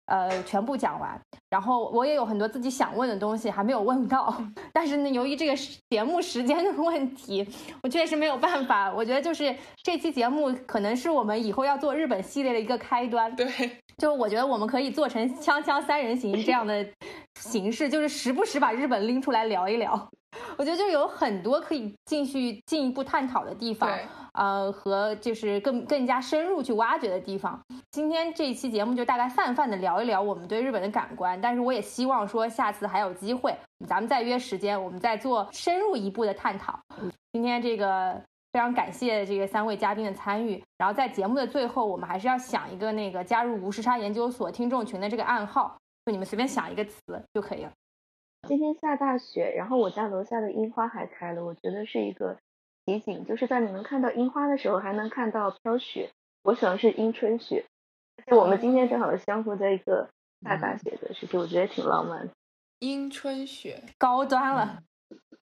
呃，全部讲完，然后我也有很多自己想问的东西还没有问到，但是呢，由于这个节目时间的问题，我确实没有办法。我觉得就是这期节目可能是我们以后要做日本系列的一个开端。对，就是我觉得我们可以做成锵锵三人行这样的形式，就是时不时把日本拎出来聊一聊。我觉得就有很多可以继续进一步探讨的地方。呃，和就是更更加深入去挖掘的地方。今天这一期节目就大概泛泛的聊一聊我们对日本的感官，但是我也希望说下次还有机会，咱们再约时间，我们再做深入一步的探讨。今天这个非常感谢这个三位嘉宾的参与，然后在节目的最后，我们还是要想一个那个加入无时差研究所听众群的这个暗号，就你们随便想一个词就可以了。今天下大雪，然后我家楼下的樱花还开了，我觉得是一个。奇景就是在你们看到樱花的时候，还能看到飘雪。我喜欢是樱春雪，而且我们今天正好相互在一个下大雪的时期，我觉得挺浪漫。樱春雪，高端了。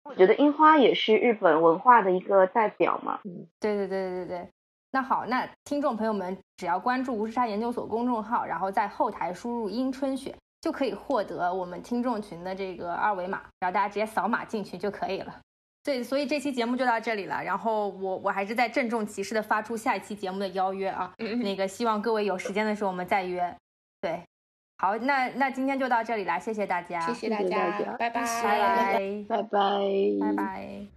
我觉得樱花也是日本文化的一个代表嘛。嗯，对对对对对对。那好，那听众朋友们只要关注无时差研究所公众号，然后在后台输入樱春雪，就可以获得我们听众群的这个二维码，然后大家直接扫码进去就可以了。对，所以这期节目就到这里了。然后我我还是在郑重其事的发出下一期节目的邀约啊，那个希望各位有时间的时候我们再约。对，好，那那今天就到这里了，谢谢大家，谢谢大家，拜拜，拜拜，拜拜。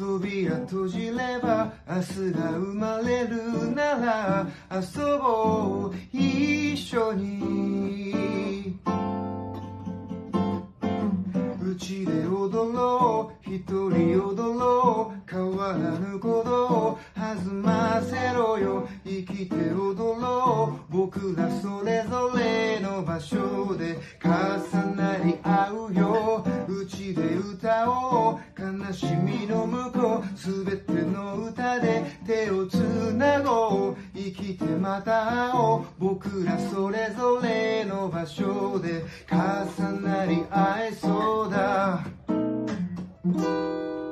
扉閉じれば明日が生まれるなら遊ぼう一緒にうちで踊ろう 一人踊ろう。変わらぬことを弾ませろよ。生きて踊ろう。僕らそれぞれの場所で重なり合うよ。うちで歌おう。悲しみの向こうすべての歌で手をつなごう。生きてまた会おう。僕らそれぞれの場所で重なり合えそうだ。うん。